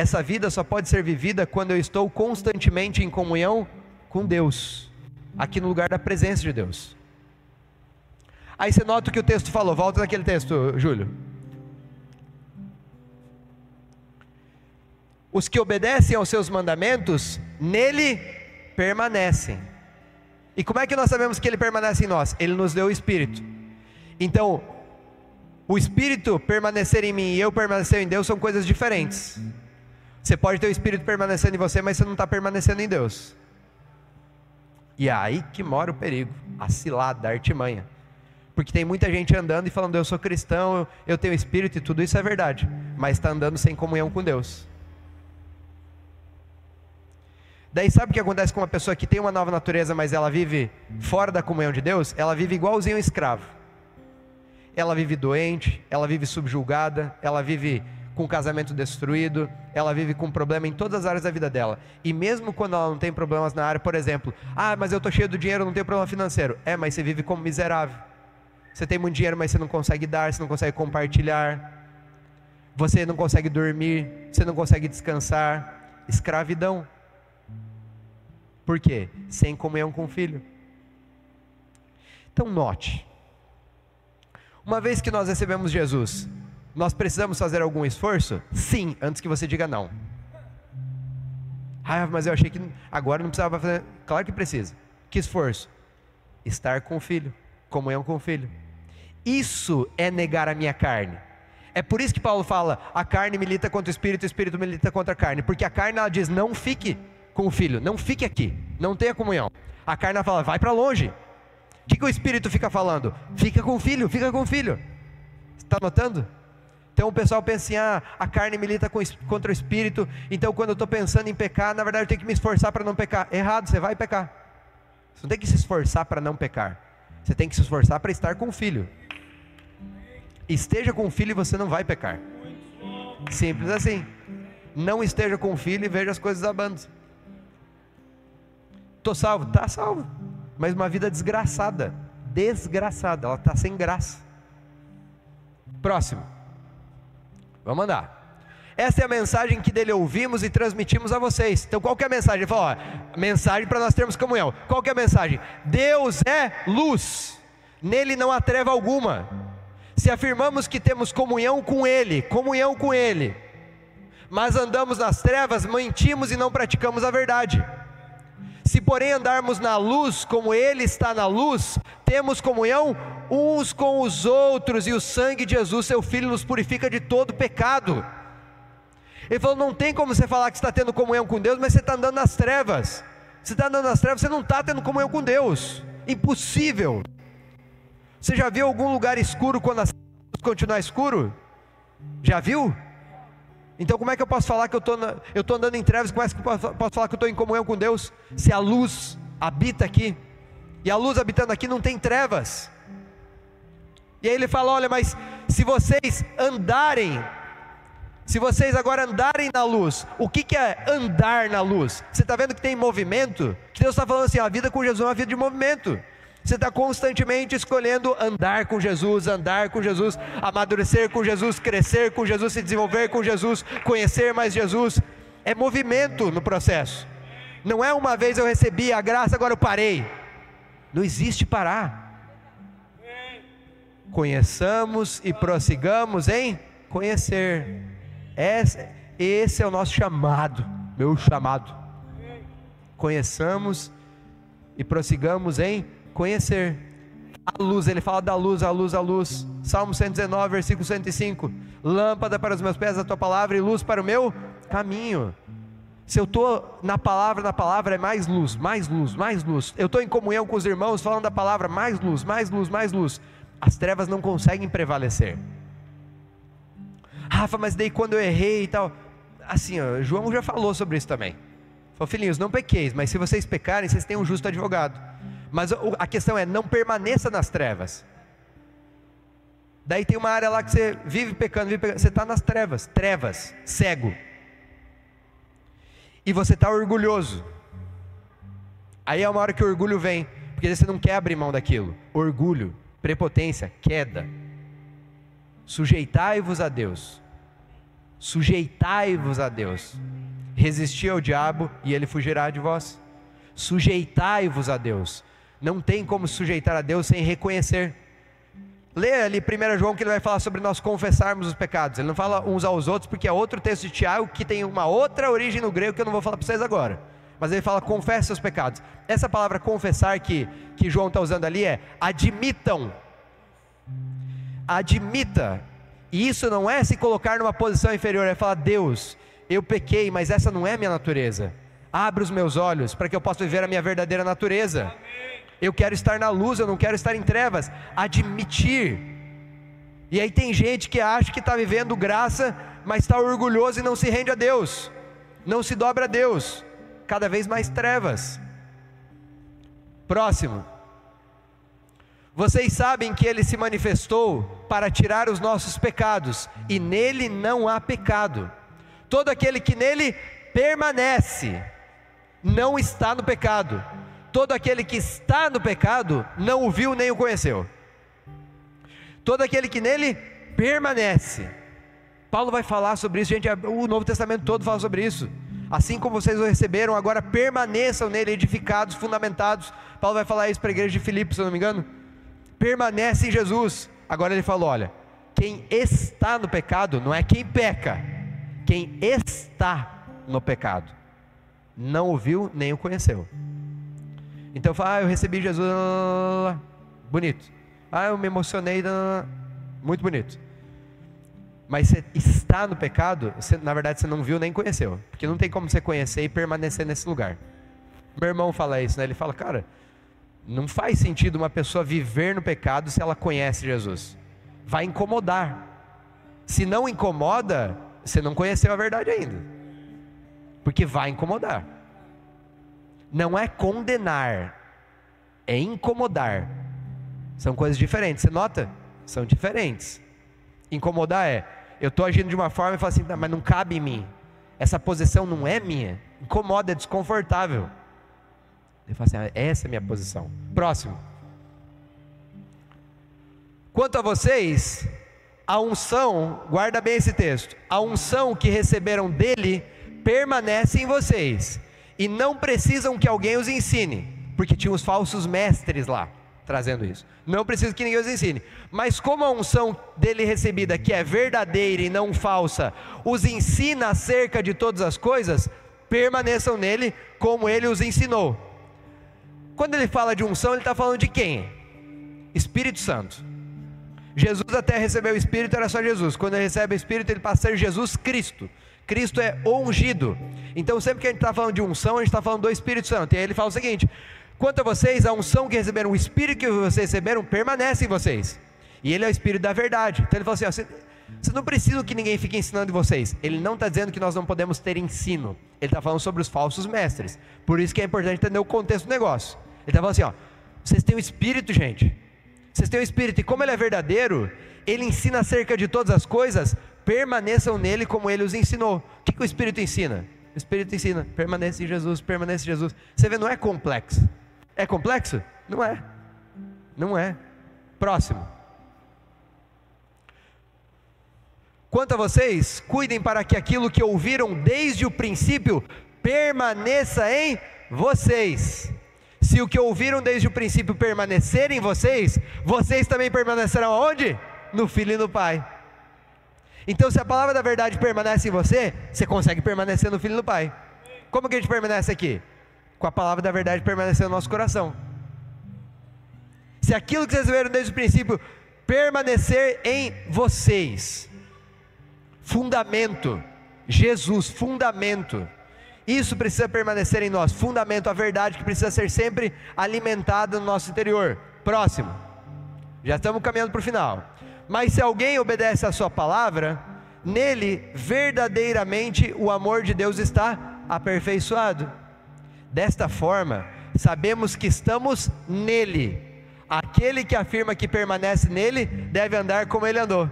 Essa vida só pode ser vivida quando eu estou constantemente em comunhão com Deus, aqui no lugar da presença de Deus. Aí você nota o que o texto falou, volta naquele texto, Júlio. Os que obedecem aos seus mandamentos, nele permanecem. E como é que nós sabemos que ele permanece em nós? Ele nos deu o Espírito. Então, o Espírito permanecer em mim e eu permanecer em Deus são coisas diferentes. Você pode ter o Espírito permanecendo em você, mas você não está permanecendo em Deus. E é aí que mora o perigo, a cilada, a artimanha. Porque tem muita gente andando e falando, eu sou cristão, eu tenho Espírito e tudo isso é verdade, mas está andando sem comunhão com Deus. Daí sabe o que acontece com uma pessoa que tem uma nova natureza, mas ela vive fora da comunhão de Deus? Ela vive igualzinho um escravo. Ela vive doente, ela vive subjulgada, ela vive com o casamento destruído, ela vive com problema em todas as áreas da vida dela. E mesmo quando ela não tem problemas na área, por exemplo, ah, mas eu estou cheio do dinheiro, não tenho problema financeiro. É, mas você vive como miserável. Você tem muito dinheiro, mas você não consegue dar, você não consegue compartilhar. Você não consegue dormir, você não consegue descansar. Escravidão. Por quê? Sem comunhão com o filho. Então, note. Uma vez que nós recebemos Jesus, nós precisamos fazer algum esforço? Sim, antes que você diga não. Ah, mas eu achei que agora não precisava fazer. Claro que precisa. Que esforço? Estar com o filho, comunhão com o filho. Isso é negar a minha carne. É por isso que Paulo fala: a carne milita contra o espírito, o espírito milita contra a carne. Porque a carne ela diz: não fique com o filho, não fique aqui, não tenha comunhão. A carne fala, vai para longe. O que, que o espírito fica falando? Fica com o filho, fica com o filho. Está notando? Então o pessoal pensa assim: ah, a carne milita contra o espírito, então quando eu estou pensando em pecar, na verdade eu tenho que me esforçar para não pecar. Errado, você vai pecar. Você não tem que se esforçar para não pecar. Você tem que se esforçar para estar com o filho. Esteja com o filho e você não vai pecar. Simples assim. Não esteja com o filho e veja as coisas abando. Estou salvo? Está salvo. Mas uma vida desgraçada. Desgraçada. Ela está sem graça. Próximo. Vamos andar. Essa é a mensagem que dele ouvimos e transmitimos a vocês. Então, qual é a mensagem? Ele falou: ó, mensagem para nós termos comunhão. Qual é a mensagem? Deus é luz, nele não há treva alguma. Se afirmamos que temos comunhão com Ele, comunhão com Ele, mas andamos nas trevas, mentimos e não praticamos a verdade. Se, porém, andarmos na luz como Ele está na luz, temos comunhão uns com os outros, e o sangue de Jesus, seu Filho, nos purifica de todo pecado. Ele falou: não tem como você falar que está tendo comunhão com Deus, mas você está andando nas trevas. Você está andando nas trevas, você não está tendo comunhão com Deus. Impossível. Você já viu algum lugar escuro quando a continuar escuro? Já viu? Então, como é que eu posso falar que eu estou andando em trevas? Como é que eu posso falar que eu estou em comunhão com Deus? Se a luz habita aqui, e a luz habitando aqui não tem trevas. E aí ele fala: olha, mas se vocês andarem, se vocês agora andarem na luz, o que, que é andar na luz? Você está vendo que tem movimento? Que Deus está falando assim: a vida com Jesus é uma vida de movimento. Você está constantemente escolhendo andar com Jesus, andar com Jesus, amadurecer com Jesus, crescer com Jesus, se desenvolver com Jesus, conhecer mais Jesus. É movimento no processo. Não é uma vez eu recebi a graça, agora eu parei. Não existe parar. Conheçamos e prossigamos em conhecer. Esse, é o nosso chamado, meu chamado. Conheçamos e prossigamos em conhecer. A luz, ele fala da luz, a luz, a luz. Salmo 119, versículo 105. Lâmpada para os meus pés a tua palavra e luz para o meu caminho. Se eu estou na palavra, na palavra é mais luz, mais luz, mais luz. Eu estou em comunhão com os irmãos falando da palavra, mais luz, mais luz, mais luz. As trevas não conseguem prevalecer. Rafa, mas daí quando eu errei e tal. Assim, ó, João já falou sobre isso também. Falou, filhinhos, não pequeis, mas se vocês pecarem, vocês têm um justo advogado. Mas a questão é: não permaneça nas trevas. Daí tem uma área lá que você vive pecando, vive pecando. você está nas trevas, trevas, cego. e você está orgulhoso. Aí é uma hora que o orgulho vem, porque você não quer abrir mão daquilo. Orgulho, prepotência, queda. Sujeitai-vos a Deus. Sujeitai-vos a Deus. Resisti ao diabo e ele fugirá de vós. Sujeitai-vos a Deus. Não tem como sujeitar a Deus sem reconhecer. Lê ali 1 João que ele vai falar sobre nós confessarmos os pecados. Ele não fala uns aos outros, porque é outro texto de Tiago que tem uma outra origem no grego que eu não vou falar para vocês agora. Mas ele fala confesse seus pecados. Essa palavra confessar que, que João está usando ali é admitam. Admita. E isso não é se colocar numa posição inferior, é falar, Deus, eu pequei, mas essa não é a minha natureza. Abre os meus olhos para que eu possa viver a minha verdadeira natureza. Amém. Eu quero estar na luz, eu não quero estar em trevas. Admitir. E aí tem gente que acha que está vivendo graça, mas está orgulhoso e não se rende a Deus, não se dobra a Deus. Cada vez mais trevas. Próximo. Vocês sabem que ele se manifestou para tirar os nossos pecados, e nele não há pecado. Todo aquele que nele permanece, não está no pecado todo aquele que está no pecado não o viu nem o conheceu. Todo aquele que nele permanece. Paulo vai falar sobre isso, gente, o Novo Testamento todo fala sobre isso. Assim como vocês o receberam, agora permaneçam nele, edificados, fundamentados. Paulo vai falar isso para a igreja de Filipos, se eu não me engano. Permanece em Jesus. Agora ele falou: olha, quem está no pecado não é quem peca, quem está no pecado. Não o viu nem o conheceu. Então fala, ah, eu recebi Jesus, bonito. Ah, eu me emocionei, muito bonito. Mas você está no pecado, você, na verdade você não viu nem conheceu. Porque não tem como você conhecer e permanecer nesse lugar. Meu irmão fala isso, né? Ele fala, cara, não faz sentido uma pessoa viver no pecado se ela conhece Jesus. Vai incomodar. Se não incomoda, você não conheceu a verdade ainda. Porque vai incomodar não é condenar, é incomodar. São coisas diferentes. Você nota? São diferentes. Incomodar é, eu estou agindo de uma forma e falo assim, mas não cabe em mim. Essa posição não é minha. Incomoda, é desconfortável. Ele fala assim, ah, essa é a minha posição. Próximo. Quanto a vocês, a unção, guarda bem esse texto, a unção que receberam dele permanece em vocês e não precisam que alguém os ensine, porque tinha os falsos mestres lá trazendo isso. Não precisa que ninguém os ensine. Mas como a unção dele recebida, que é verdadeira e não falsa, os ensina acerca de todas as coisas, permaneçam nele como ele os ensinou. Quando ele fala de unção, ele está falando de quem? Espírito Santo. Jesus até recebeu o Espírito, era só Jesus. Quando ele recebe o Espírito, ele passa a ser Jesus Cristo. Cristo é ungido. Então, sempre que a gente está falando de unção, a gente está falando do Espírito Santo. E aí ele fala o seguinte: quanto a vocês, a unção que receberam, o Espírito que vocês receberam, permanece em vocês. E ele é o Espírito da verdade. Então ele fala assim: ó, você não precisa que ninguém fique ensinando vocês. Ele não está dizendo que nós não podemos ter ensino. Ele está falando sobre os falsos mestres. Por isso que é importante entender o contexto do negócio. Ele está falando assim: ó, vocês têm o Espírito, gente. Vocês têm o Espírito, e como ele é verdadeiro, ele ensina acerca de todas as coisas, permaneçam nele como ele os ensinou. O que, que o Espírito ensina? O Espírito ensina, permanece em Jesus, permanece em Jesus. Você vê, não é complexo. É complexo? Não é. Não é. Próximo. Quanto a vocês, cuidem para que aquilo que ouviram desde o princípio permaneça em vocês. Se o que ouviram desde o princípio permanecer em vocês, vocês também permanecerão onde? No Filho e no Pai. Então, se a palavra da verdade permanece em você, você consegue permanecer no Filho do Pai. Como que a gente permanece aqui? Com a palavra da verdade permanecendo no nosso coração. Se aquilo que vocês viram desde o princípio permanecer em vocês, fundamento, Jesus, fundamento, isso precisa permanecer em nós, fundamento, a verdade que precisa ser sempre alimentada no nosso interior. Próximo, já estamos caminhando para o final. Mas se alguém obedece à sua palavra, nele verdadeiramente o amor de Deus está aperfeiçoado. Desta forma, sabemos que estamos nele. Aquele que afirma que permanece nele deve andar como ele andou.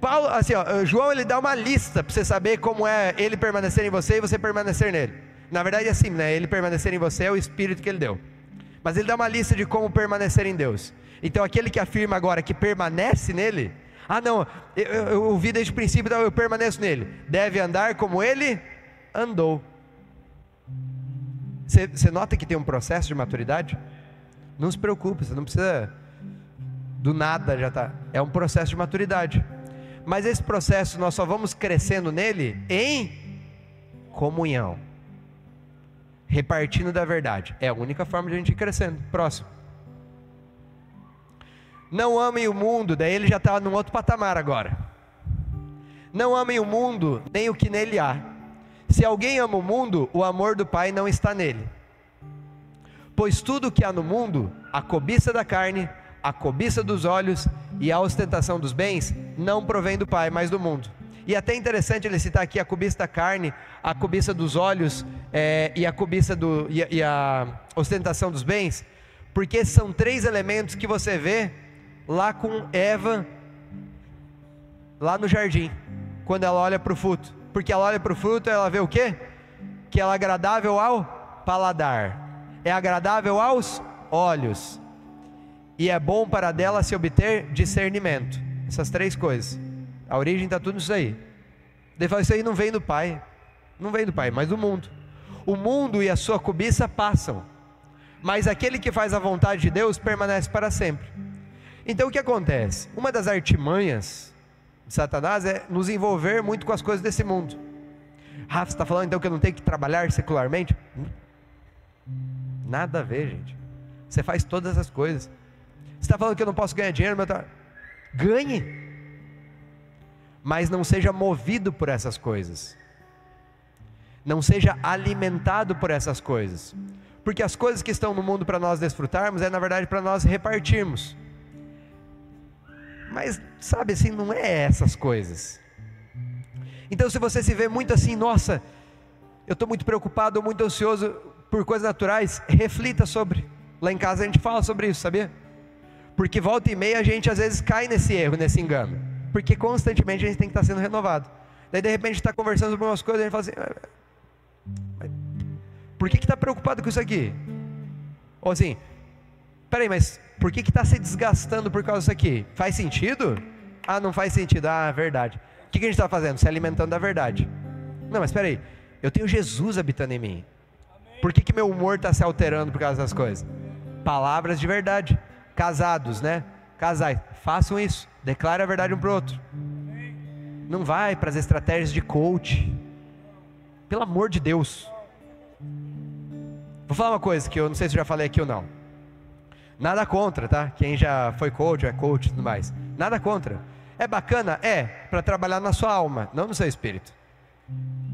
Paulo, assim, ó, João ele dá uma lista para você saber como é ele permanecer em você e você permanecer nele. Na verdade é assim, né? Ele permanecer em você é o Espírito que ele deu. Mas ele dá uma lista de como permanecer em Deus. Então aquele que afirma agora que permanece nele, ah não, eu, ouvi desde o princípio, então eu permaneço nele. Deve andar como ele andou. Você nota que tem um processo de maturidade? Não se preocupe, você não precisa do nada já tá. É um processo de maturidade. Mas esse processo nós só vamos crescendo nele em comunhão. Repartindo da verdade. É a única forma de a gente ir crescendo. Próximo. Não amem o mundo, daí ele já está num outro patamar agora. Não amem o mundo, nem o que nele há. Se alguém ama o mundo, o amor do Pai não está nele. Pois tudo que há no mundo, a cobiça da carne, a cobiça dos olhos e a ostentação dos bens não provém do Pai, mas do mundo. E até interessante ele citar aqui a cobiça da carne, a cobiça dos olhos é, e a cobiça do, e, e a ostentação dos bens, porque são três elementos que você vê lá com Eva, lá no jardim, quando ela olha para o fruto. Porque ela olha para o fruto, ela vê o quê? Que ela é agradável ao paladar, é agradável aos olhos e é bom para dela se obter discernimento. Essas três coisas. A origem está tudo nisso aí. Ele fala, isso aí não vem do Pai. Não vem do Pai, mas do mundo. O mundo e a sua cobiça passam. Mas aquele que faz a vontade de Deus permanece para sempre. Então o que acontece? Uma das artimanhas de Satanás é nos envolver muito com as coisas desse mundo. Rafa, você está falando então que eu não tenho que trabalhar secularmente? Nada a ver, gente. Você faz todas as coisas. Você está falando que eu não posso ganhar dinheiro, tá... ganhe, mas não seja movido por essas coisas, não seja alimentado por essas coisas, porque as coisas que estão no mundo para nós desfrutarmos é na verdade para nós repartirmos. Mas sabe assim, não é essas coisas. Então, se você se vê muito assim, nossa, eu estou muito preocupado, muito ansioso por coisas naturais, reflita sobre. Lá em casa a gente fala sobre isso, sabia? Porque volta e meia a gente às vezes cai nesse erro, nesse engano. Porque constantemente a gente tem que estar sendo renovado. Daí de repente está conversando sobre umas coisas e a gente fala assim: ah, por que está preocupado com isso aqui? Ou assim, peraí, mas por que está se desgastando por causa disso aqui? Faz sentido? Ah, não faz sentido. Ah, verdade. O que, que a gente está fazendo? Se alimentando da verdade. Não, mas peraí, eu tenho Jesus habitando em mim. Por que, que meu humor está se alterando por causa das coisas? Palavras de verdade casados, né? Casais, façam isso. Declare a verdade um para o outro. Não vai para as estratégias de coach. Pelo amor de Deus. Vou falar uma coisa que eu não sei se eu já falei aqui ou não. Nada contra, tá? Quem já foi coach, é coach e tudo mais. Nada contra. É bacana? É, para trabalhar na sua alma, não no seu espírito.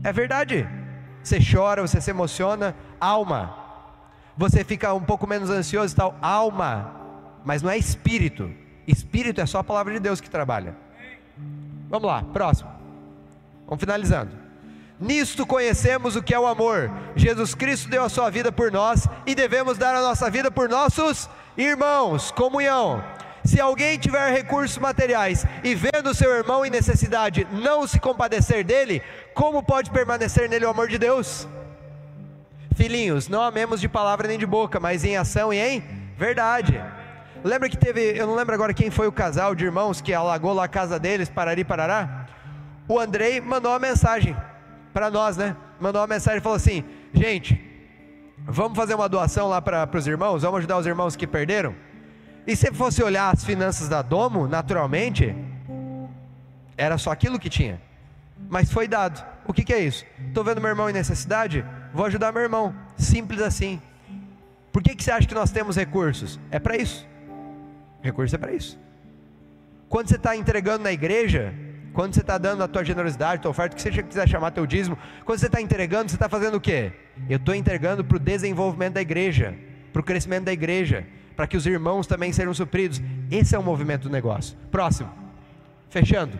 É verdade. Você chora, você se emociona, alma. Você fica um pouco menos ansioso e tal, alma mas não é espírito. Espírito é só a palavra de Deus que trabalha. Vamos lá, próximo. Vamos finalizando. Nisto conhecemos o que é o amor. Jesus Cristo deu a sua vida por nós e devemos dar a nossa vida por nossos irmãos. Comunhão. Se alguém tiver recursos materiais e vendo seu irmão em necessidade não se compadecer dele, como pode permanecer nele o amor de Deus? Filhinhos, não amemos de palavra nem de boca, mas em ação e em verdade. Lembra que teve, eu não lembro agora quem foi o casal de irmãos que alagou lá a casa deles, Parari Parará? O Andrei mandou uma mensagem para nós, né? Mandou uma mensagem e falou assim: gente, vamos fazer uma doação lá para os irmãos, vamos ajudar os irmãos que perderam. E se fosse olhar as finanças da Domo, naturalmente, era só aquilo que tinha. Mas foi dado. O que, que é isso? Estou vendo meu irmão em necessidade, vou ajudar meu irmão. Simples assim. Por que, que você acha que nós temos recursos? É para isso. Recurso é para isso. Quando você está entregando na igreja, quando você está dando a tua generosidade, tua oferta, o que você quiser chamar teu dízimo, quando você está entregando, você está fazendo o quê? Eu estou entregando para o desenvolvimento da igreja, para o crescimento da igreja, para que os irmãos também sejam supridos. Esse é o movimento do negócio. Próximo. Fechando.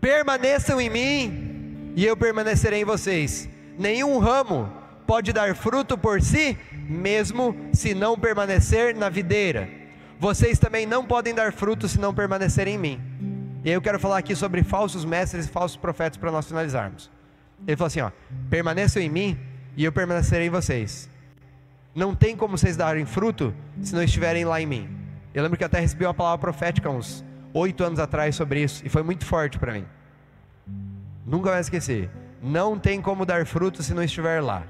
Permaneçam em mim e eu permanecerei em vocês. Nenhum ramo pode dar fruto por si, mesmo se não permanecer na videira vocês também não podem dar fruto se não permanecerem em mim. E aí eu quero falar aqui sobre falsos mestres e falsos profetas para nós finalizarmos. Ele falou assim: ó, permaneçam em mim e eu permanecerei em vocês. Não tem como vocês darem fruto se não estiverem lá em mim. Eu lembro que até recebi uma palavra profética uns oito anos atrás sobre isso, e foi muito forte para mim. Nunca vai esquecer. Não tem como dar fruto se não estiver lá.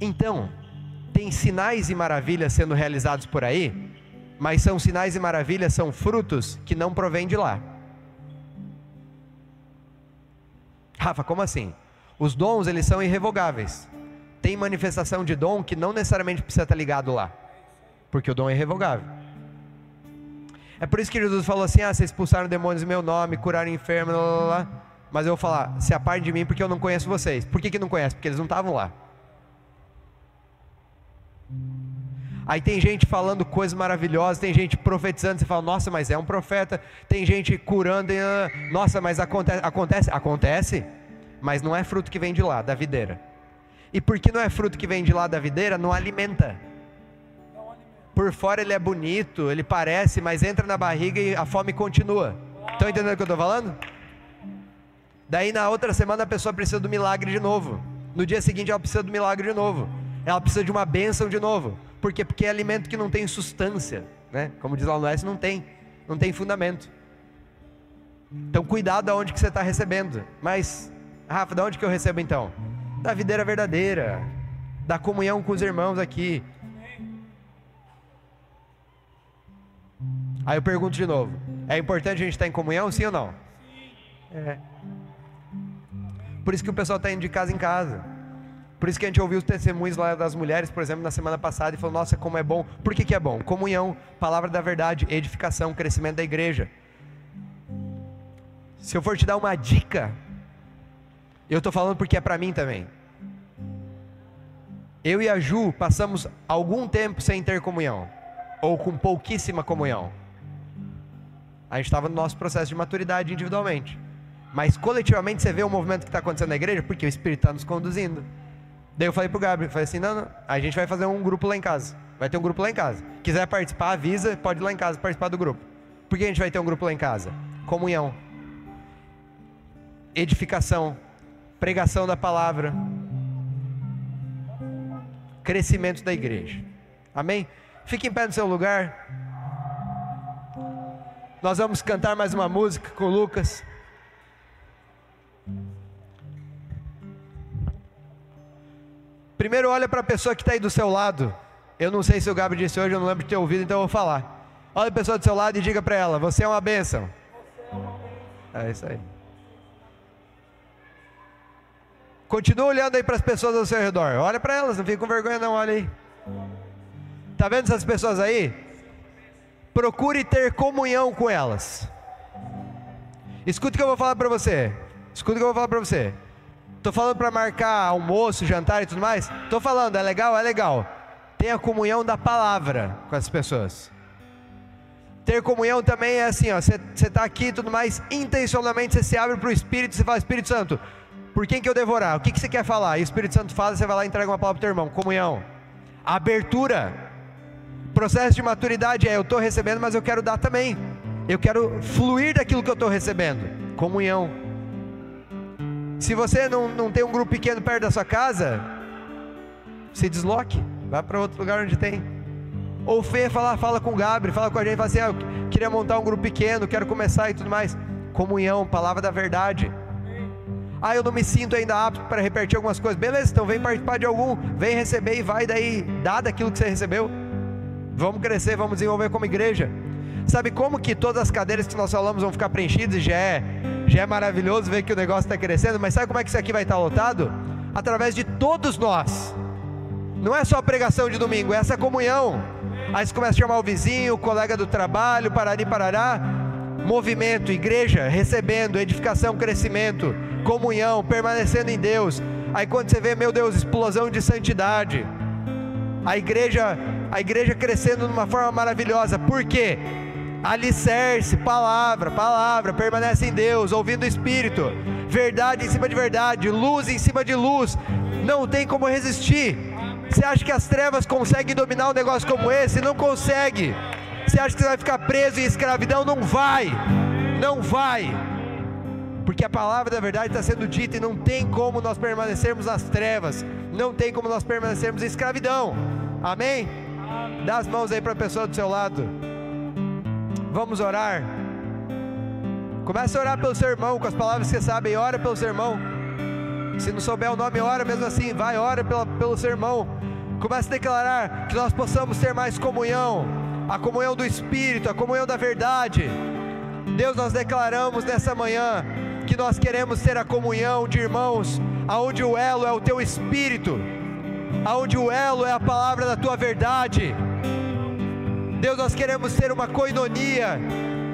Então, tem sinais e maravilhas sendo realizados por aí, mas são sinais e maravilhas, são frutos que não provêm de lá. Rafa, como assim? Os dons, eles são irrevogáveis. Tem manifestação de dom que não necessariamente precisa estar ligado lá, porque o dom é irrevogável. É por isso que Jesus falou assim: ah, vocês expulsaram demônios em meu nome, curaram enfermos, lá, lá, lá. mas eu vou falar, se apartem de mim porque eu não conheço vocês. Por que, que não conhece? Porque eles não estavam lá. Aí tem gente falando coisas maravilhosas, tem gente profetizando, você fala, nossa, mas é um profeta. Tem gente curando, e, ah, nossa, mas acontece, acontece, acontece, mas não é fruto que vem de lá, da videira. E porque não é fruto que vem de lá da videira, não alimenta. Por fora ele é bonito, ele parece, mas entra na barriga e a fome continua. Estão entendendo o que eu estou falando? Daí na outra semana a pessoa precisa do milagre de novo. No dia seguinte ela precisa do milagre de novo. Ela precisa de uma bênção de novo. Por quê? Porque é alimento que não tem substância, né? Como diz lá no S, não tem, não tem fundamento. Então cuidado aonde que você está recebendo. Mas, Rafa, de onde que eu recebo então? Da videira verdadeira, da comunhão com os irmãos aqui. Aí eu pergunto de novo: é importante a gente estar em comunhão, sim ou não? É. Por isso que o pessoal está indo de casa em casa. Por isso que a gente ouviu os testemunhos lá das mulheres, por exemplo, na semana passada, e falou: Nossa, como é bom. Por que, que é bom? Comunhão, palavra da verdade, edificação, crescimento da igreja. Se eu for te dar uma dica, eu estou falando porque é para mim também. Eu e a Ju passamos algum tempo sem ter comunhão, ou com pouquíssima comunhão. A gente estava no nosso processo de maturidade individualmente. Mas coletivamente você vê o movimento que está acontecendo na igreja, porque o Espírito está nos conduzindo. Daí eu falei pro Gabriel, falei assim, não, não, a gente vai fazer um grupo lá em casa. Vai ter um grupo lá em casa. Quiser participar, avisa, pode ir lá em casa participar do grupo. Por que a gente vai ter um grupo lá em casa? Comunhão. Edificação. Pregação da palavra. Crescimento da igreja. Amém? Fique em pé no seu lugar. Nós vamos cantar mais uma música com o Lucas. Primeiro olha para a pessoa que está aí do seu lado. Eu não sei se o Gabriel disse hoje, eu não lembro de ter ouvido, então eu vou falar. Olha a pessoa do seu lado e diga para ela: Você é uma bênção. É isso aí. Continua olhando aí para as pessoas ao seu redor. Olha para elas, não fique com vergonha, não. Olha aí. Tá vendo essas pessoas aí? Procure ter comunhão com elas. Escuta o que eu vou falar para você. Escuta o que eu vou falar para você. Estou falando para marcar almoço, jantar e tudo mais? Estou falando, é legal? É legal. Tenha comunhão da palavra com as pessoas. Ter comunhão também é assim, ó, você está aqui e tudo mais, intencionalmente você se abre para o Espírito, você fala, Espírito Santo, por quem que eu devorar? O que, que você quer falar? E o Espírito Santo fala, você vai lá e entrega uma palavra para o teu irmão. Comunhão. Abertura. Processo de maturidade é, eu estou recebendo, mas eu quero dar também. Eu quero fluir daquilo que eu estou recebendo. Comunhão. Se você não, não tem um grupo pequeno perto da sua casa, se desloque, vá para outro lugar onde tem. Ou Fê, fala, fala com o Gabriel, fala com a gente, fala assim, ah, eu queria montar um grupo pequeno, quero começar e tudo mais. Comunhão, palavra da verdade. Ah, eu não me sinto ainda apto para repetir algumas coisas. Beleza, então vem participar de algum, vem receber e vai daí, dá daquilo que você recebeu. Vamos crescer, vamos desenvolver como igreja. Sabe como que todas as cadeiras que nós falamos vão ficar preenchidas? Já é, já é maravilhoso ver que o negócio está crescendo, mas sabe como é que isso aqui vai estar lotado? Através de todos nós. Não é só a pregação de domingo, é essa comunhão. Aí você começa a chamar o vizinho, o colega do trabalho, parari, parará. Movimento, igreja, recebendo, edificação, crescimento, comunhão, permanecendo em Deus. Aí quando você vê, meu Deus, explosão de santidade. A igreja, a igreja crescendo de uma forma maravilhosa. Por quê? Alicerce, palavra, palavra, permanece em Deus, ouvindo o Espírito, verdade em cima de verdade, luz em cima de luz, não tem como resistir. Você acha que as trevas conseguem dominar um negócio como esse? Não consegue. Você acha que você vai ficar preso em escravidão? Não vai, não vai. porque a palavra da verdade está sendo dita e não tem como nós permanecermos nas trevas, não tem como nós permanecermos em escravidão. Amém? Dá as mãos aí para a pessoa do seu lado. Vamos orar. Comece a orar pelo seu irmão com as palavras que você sabe, e ora pelo seu irmão. Se não souber o nome, ora mesmo assim, vai, ora pela, pelo seu irmão. Comece a declarar que nós possamos ter mais comunhão, a comunhão do Espírito, a comunhão da verdade. Deus, nós declaramos nessa manhã que nós queremos ter a comunhão de irmãos, aonde o elo é o teu Espírito, aonde o elo é a palavra da tua verdade. Deus, nós queremos ter uma coinonia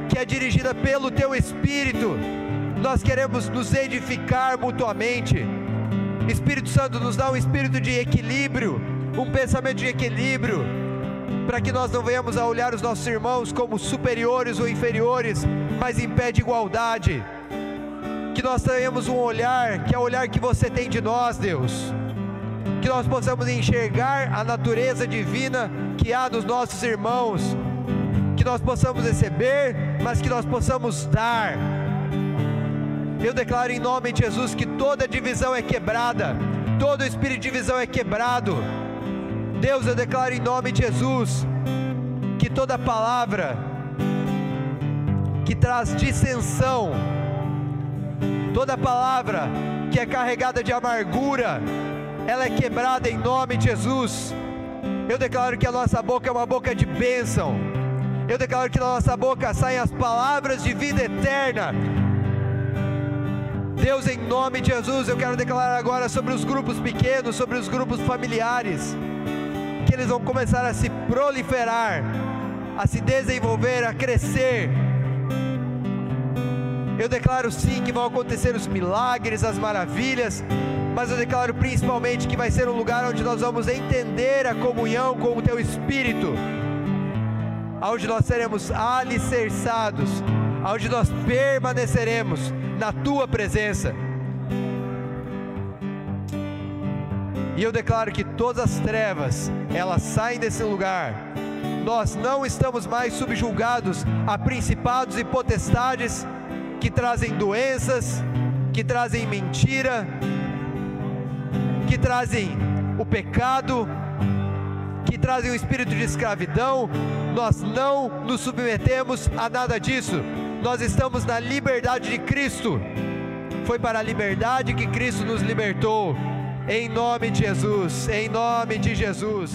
que é dirigida pelo Teu Espírito. Nós queremos nos edificar mutuamente. Espírito Santo nos dá um espírito de equilíbrio, um pensamento de equilíbrio, para que nós não venhamos a olhar os nossos irmãos como superiores ou inferiores, mas em pé de igualdade. Que nós tenhamos um olhar, que é o olhar que você tem de nós, Deus. Que nós possamos enxergar a natureza divina que há nos nossos irmãos que nós possamos receber, mas que nós possamos dar. Eu declaro em nome de Jesus que toda divisão é quebrada, todo espírito de divisão é quebrado. Deus, eu declaro em nome de Jesus que toda palavra que traz dissensão, toda palavra que é carregada de amargura, ela é quebrada em nome de Jesus. Eu declaro que a nossa boca é uma boca de bênção eu declaro que da nossa boca saem as palavras de vida eterna. Deus, em nome de Jesus, eu quero declarar agora sobre os grupos pequenos, sobre os grupos familiares, que eles vão começar a se proliferar, a se desenvolver, a crescer. Eu declaro sim que vão acontecer os milagres, as maravilhas, mas eu declaro principalmente que vai ser um lugar onde nós vamos entender a comunhão com o Teu Espírito onde nós seremos alicerçados, onde nós permaneceremos na tua presença. E eu declaro que todas as trevas, elas saem desse lugar. Nós não estamos mais subjugados a principados e potestades que trazem doenças, que trazem mentira, que trazem o pecado, que trazem o espírito de escravidão, nós não nos submetemos a nada disso, nós estamos na liberdade de Cristo. Foi para a liberdade que Cristo nos libertou, em nome de Jesus, em nome de Jesus.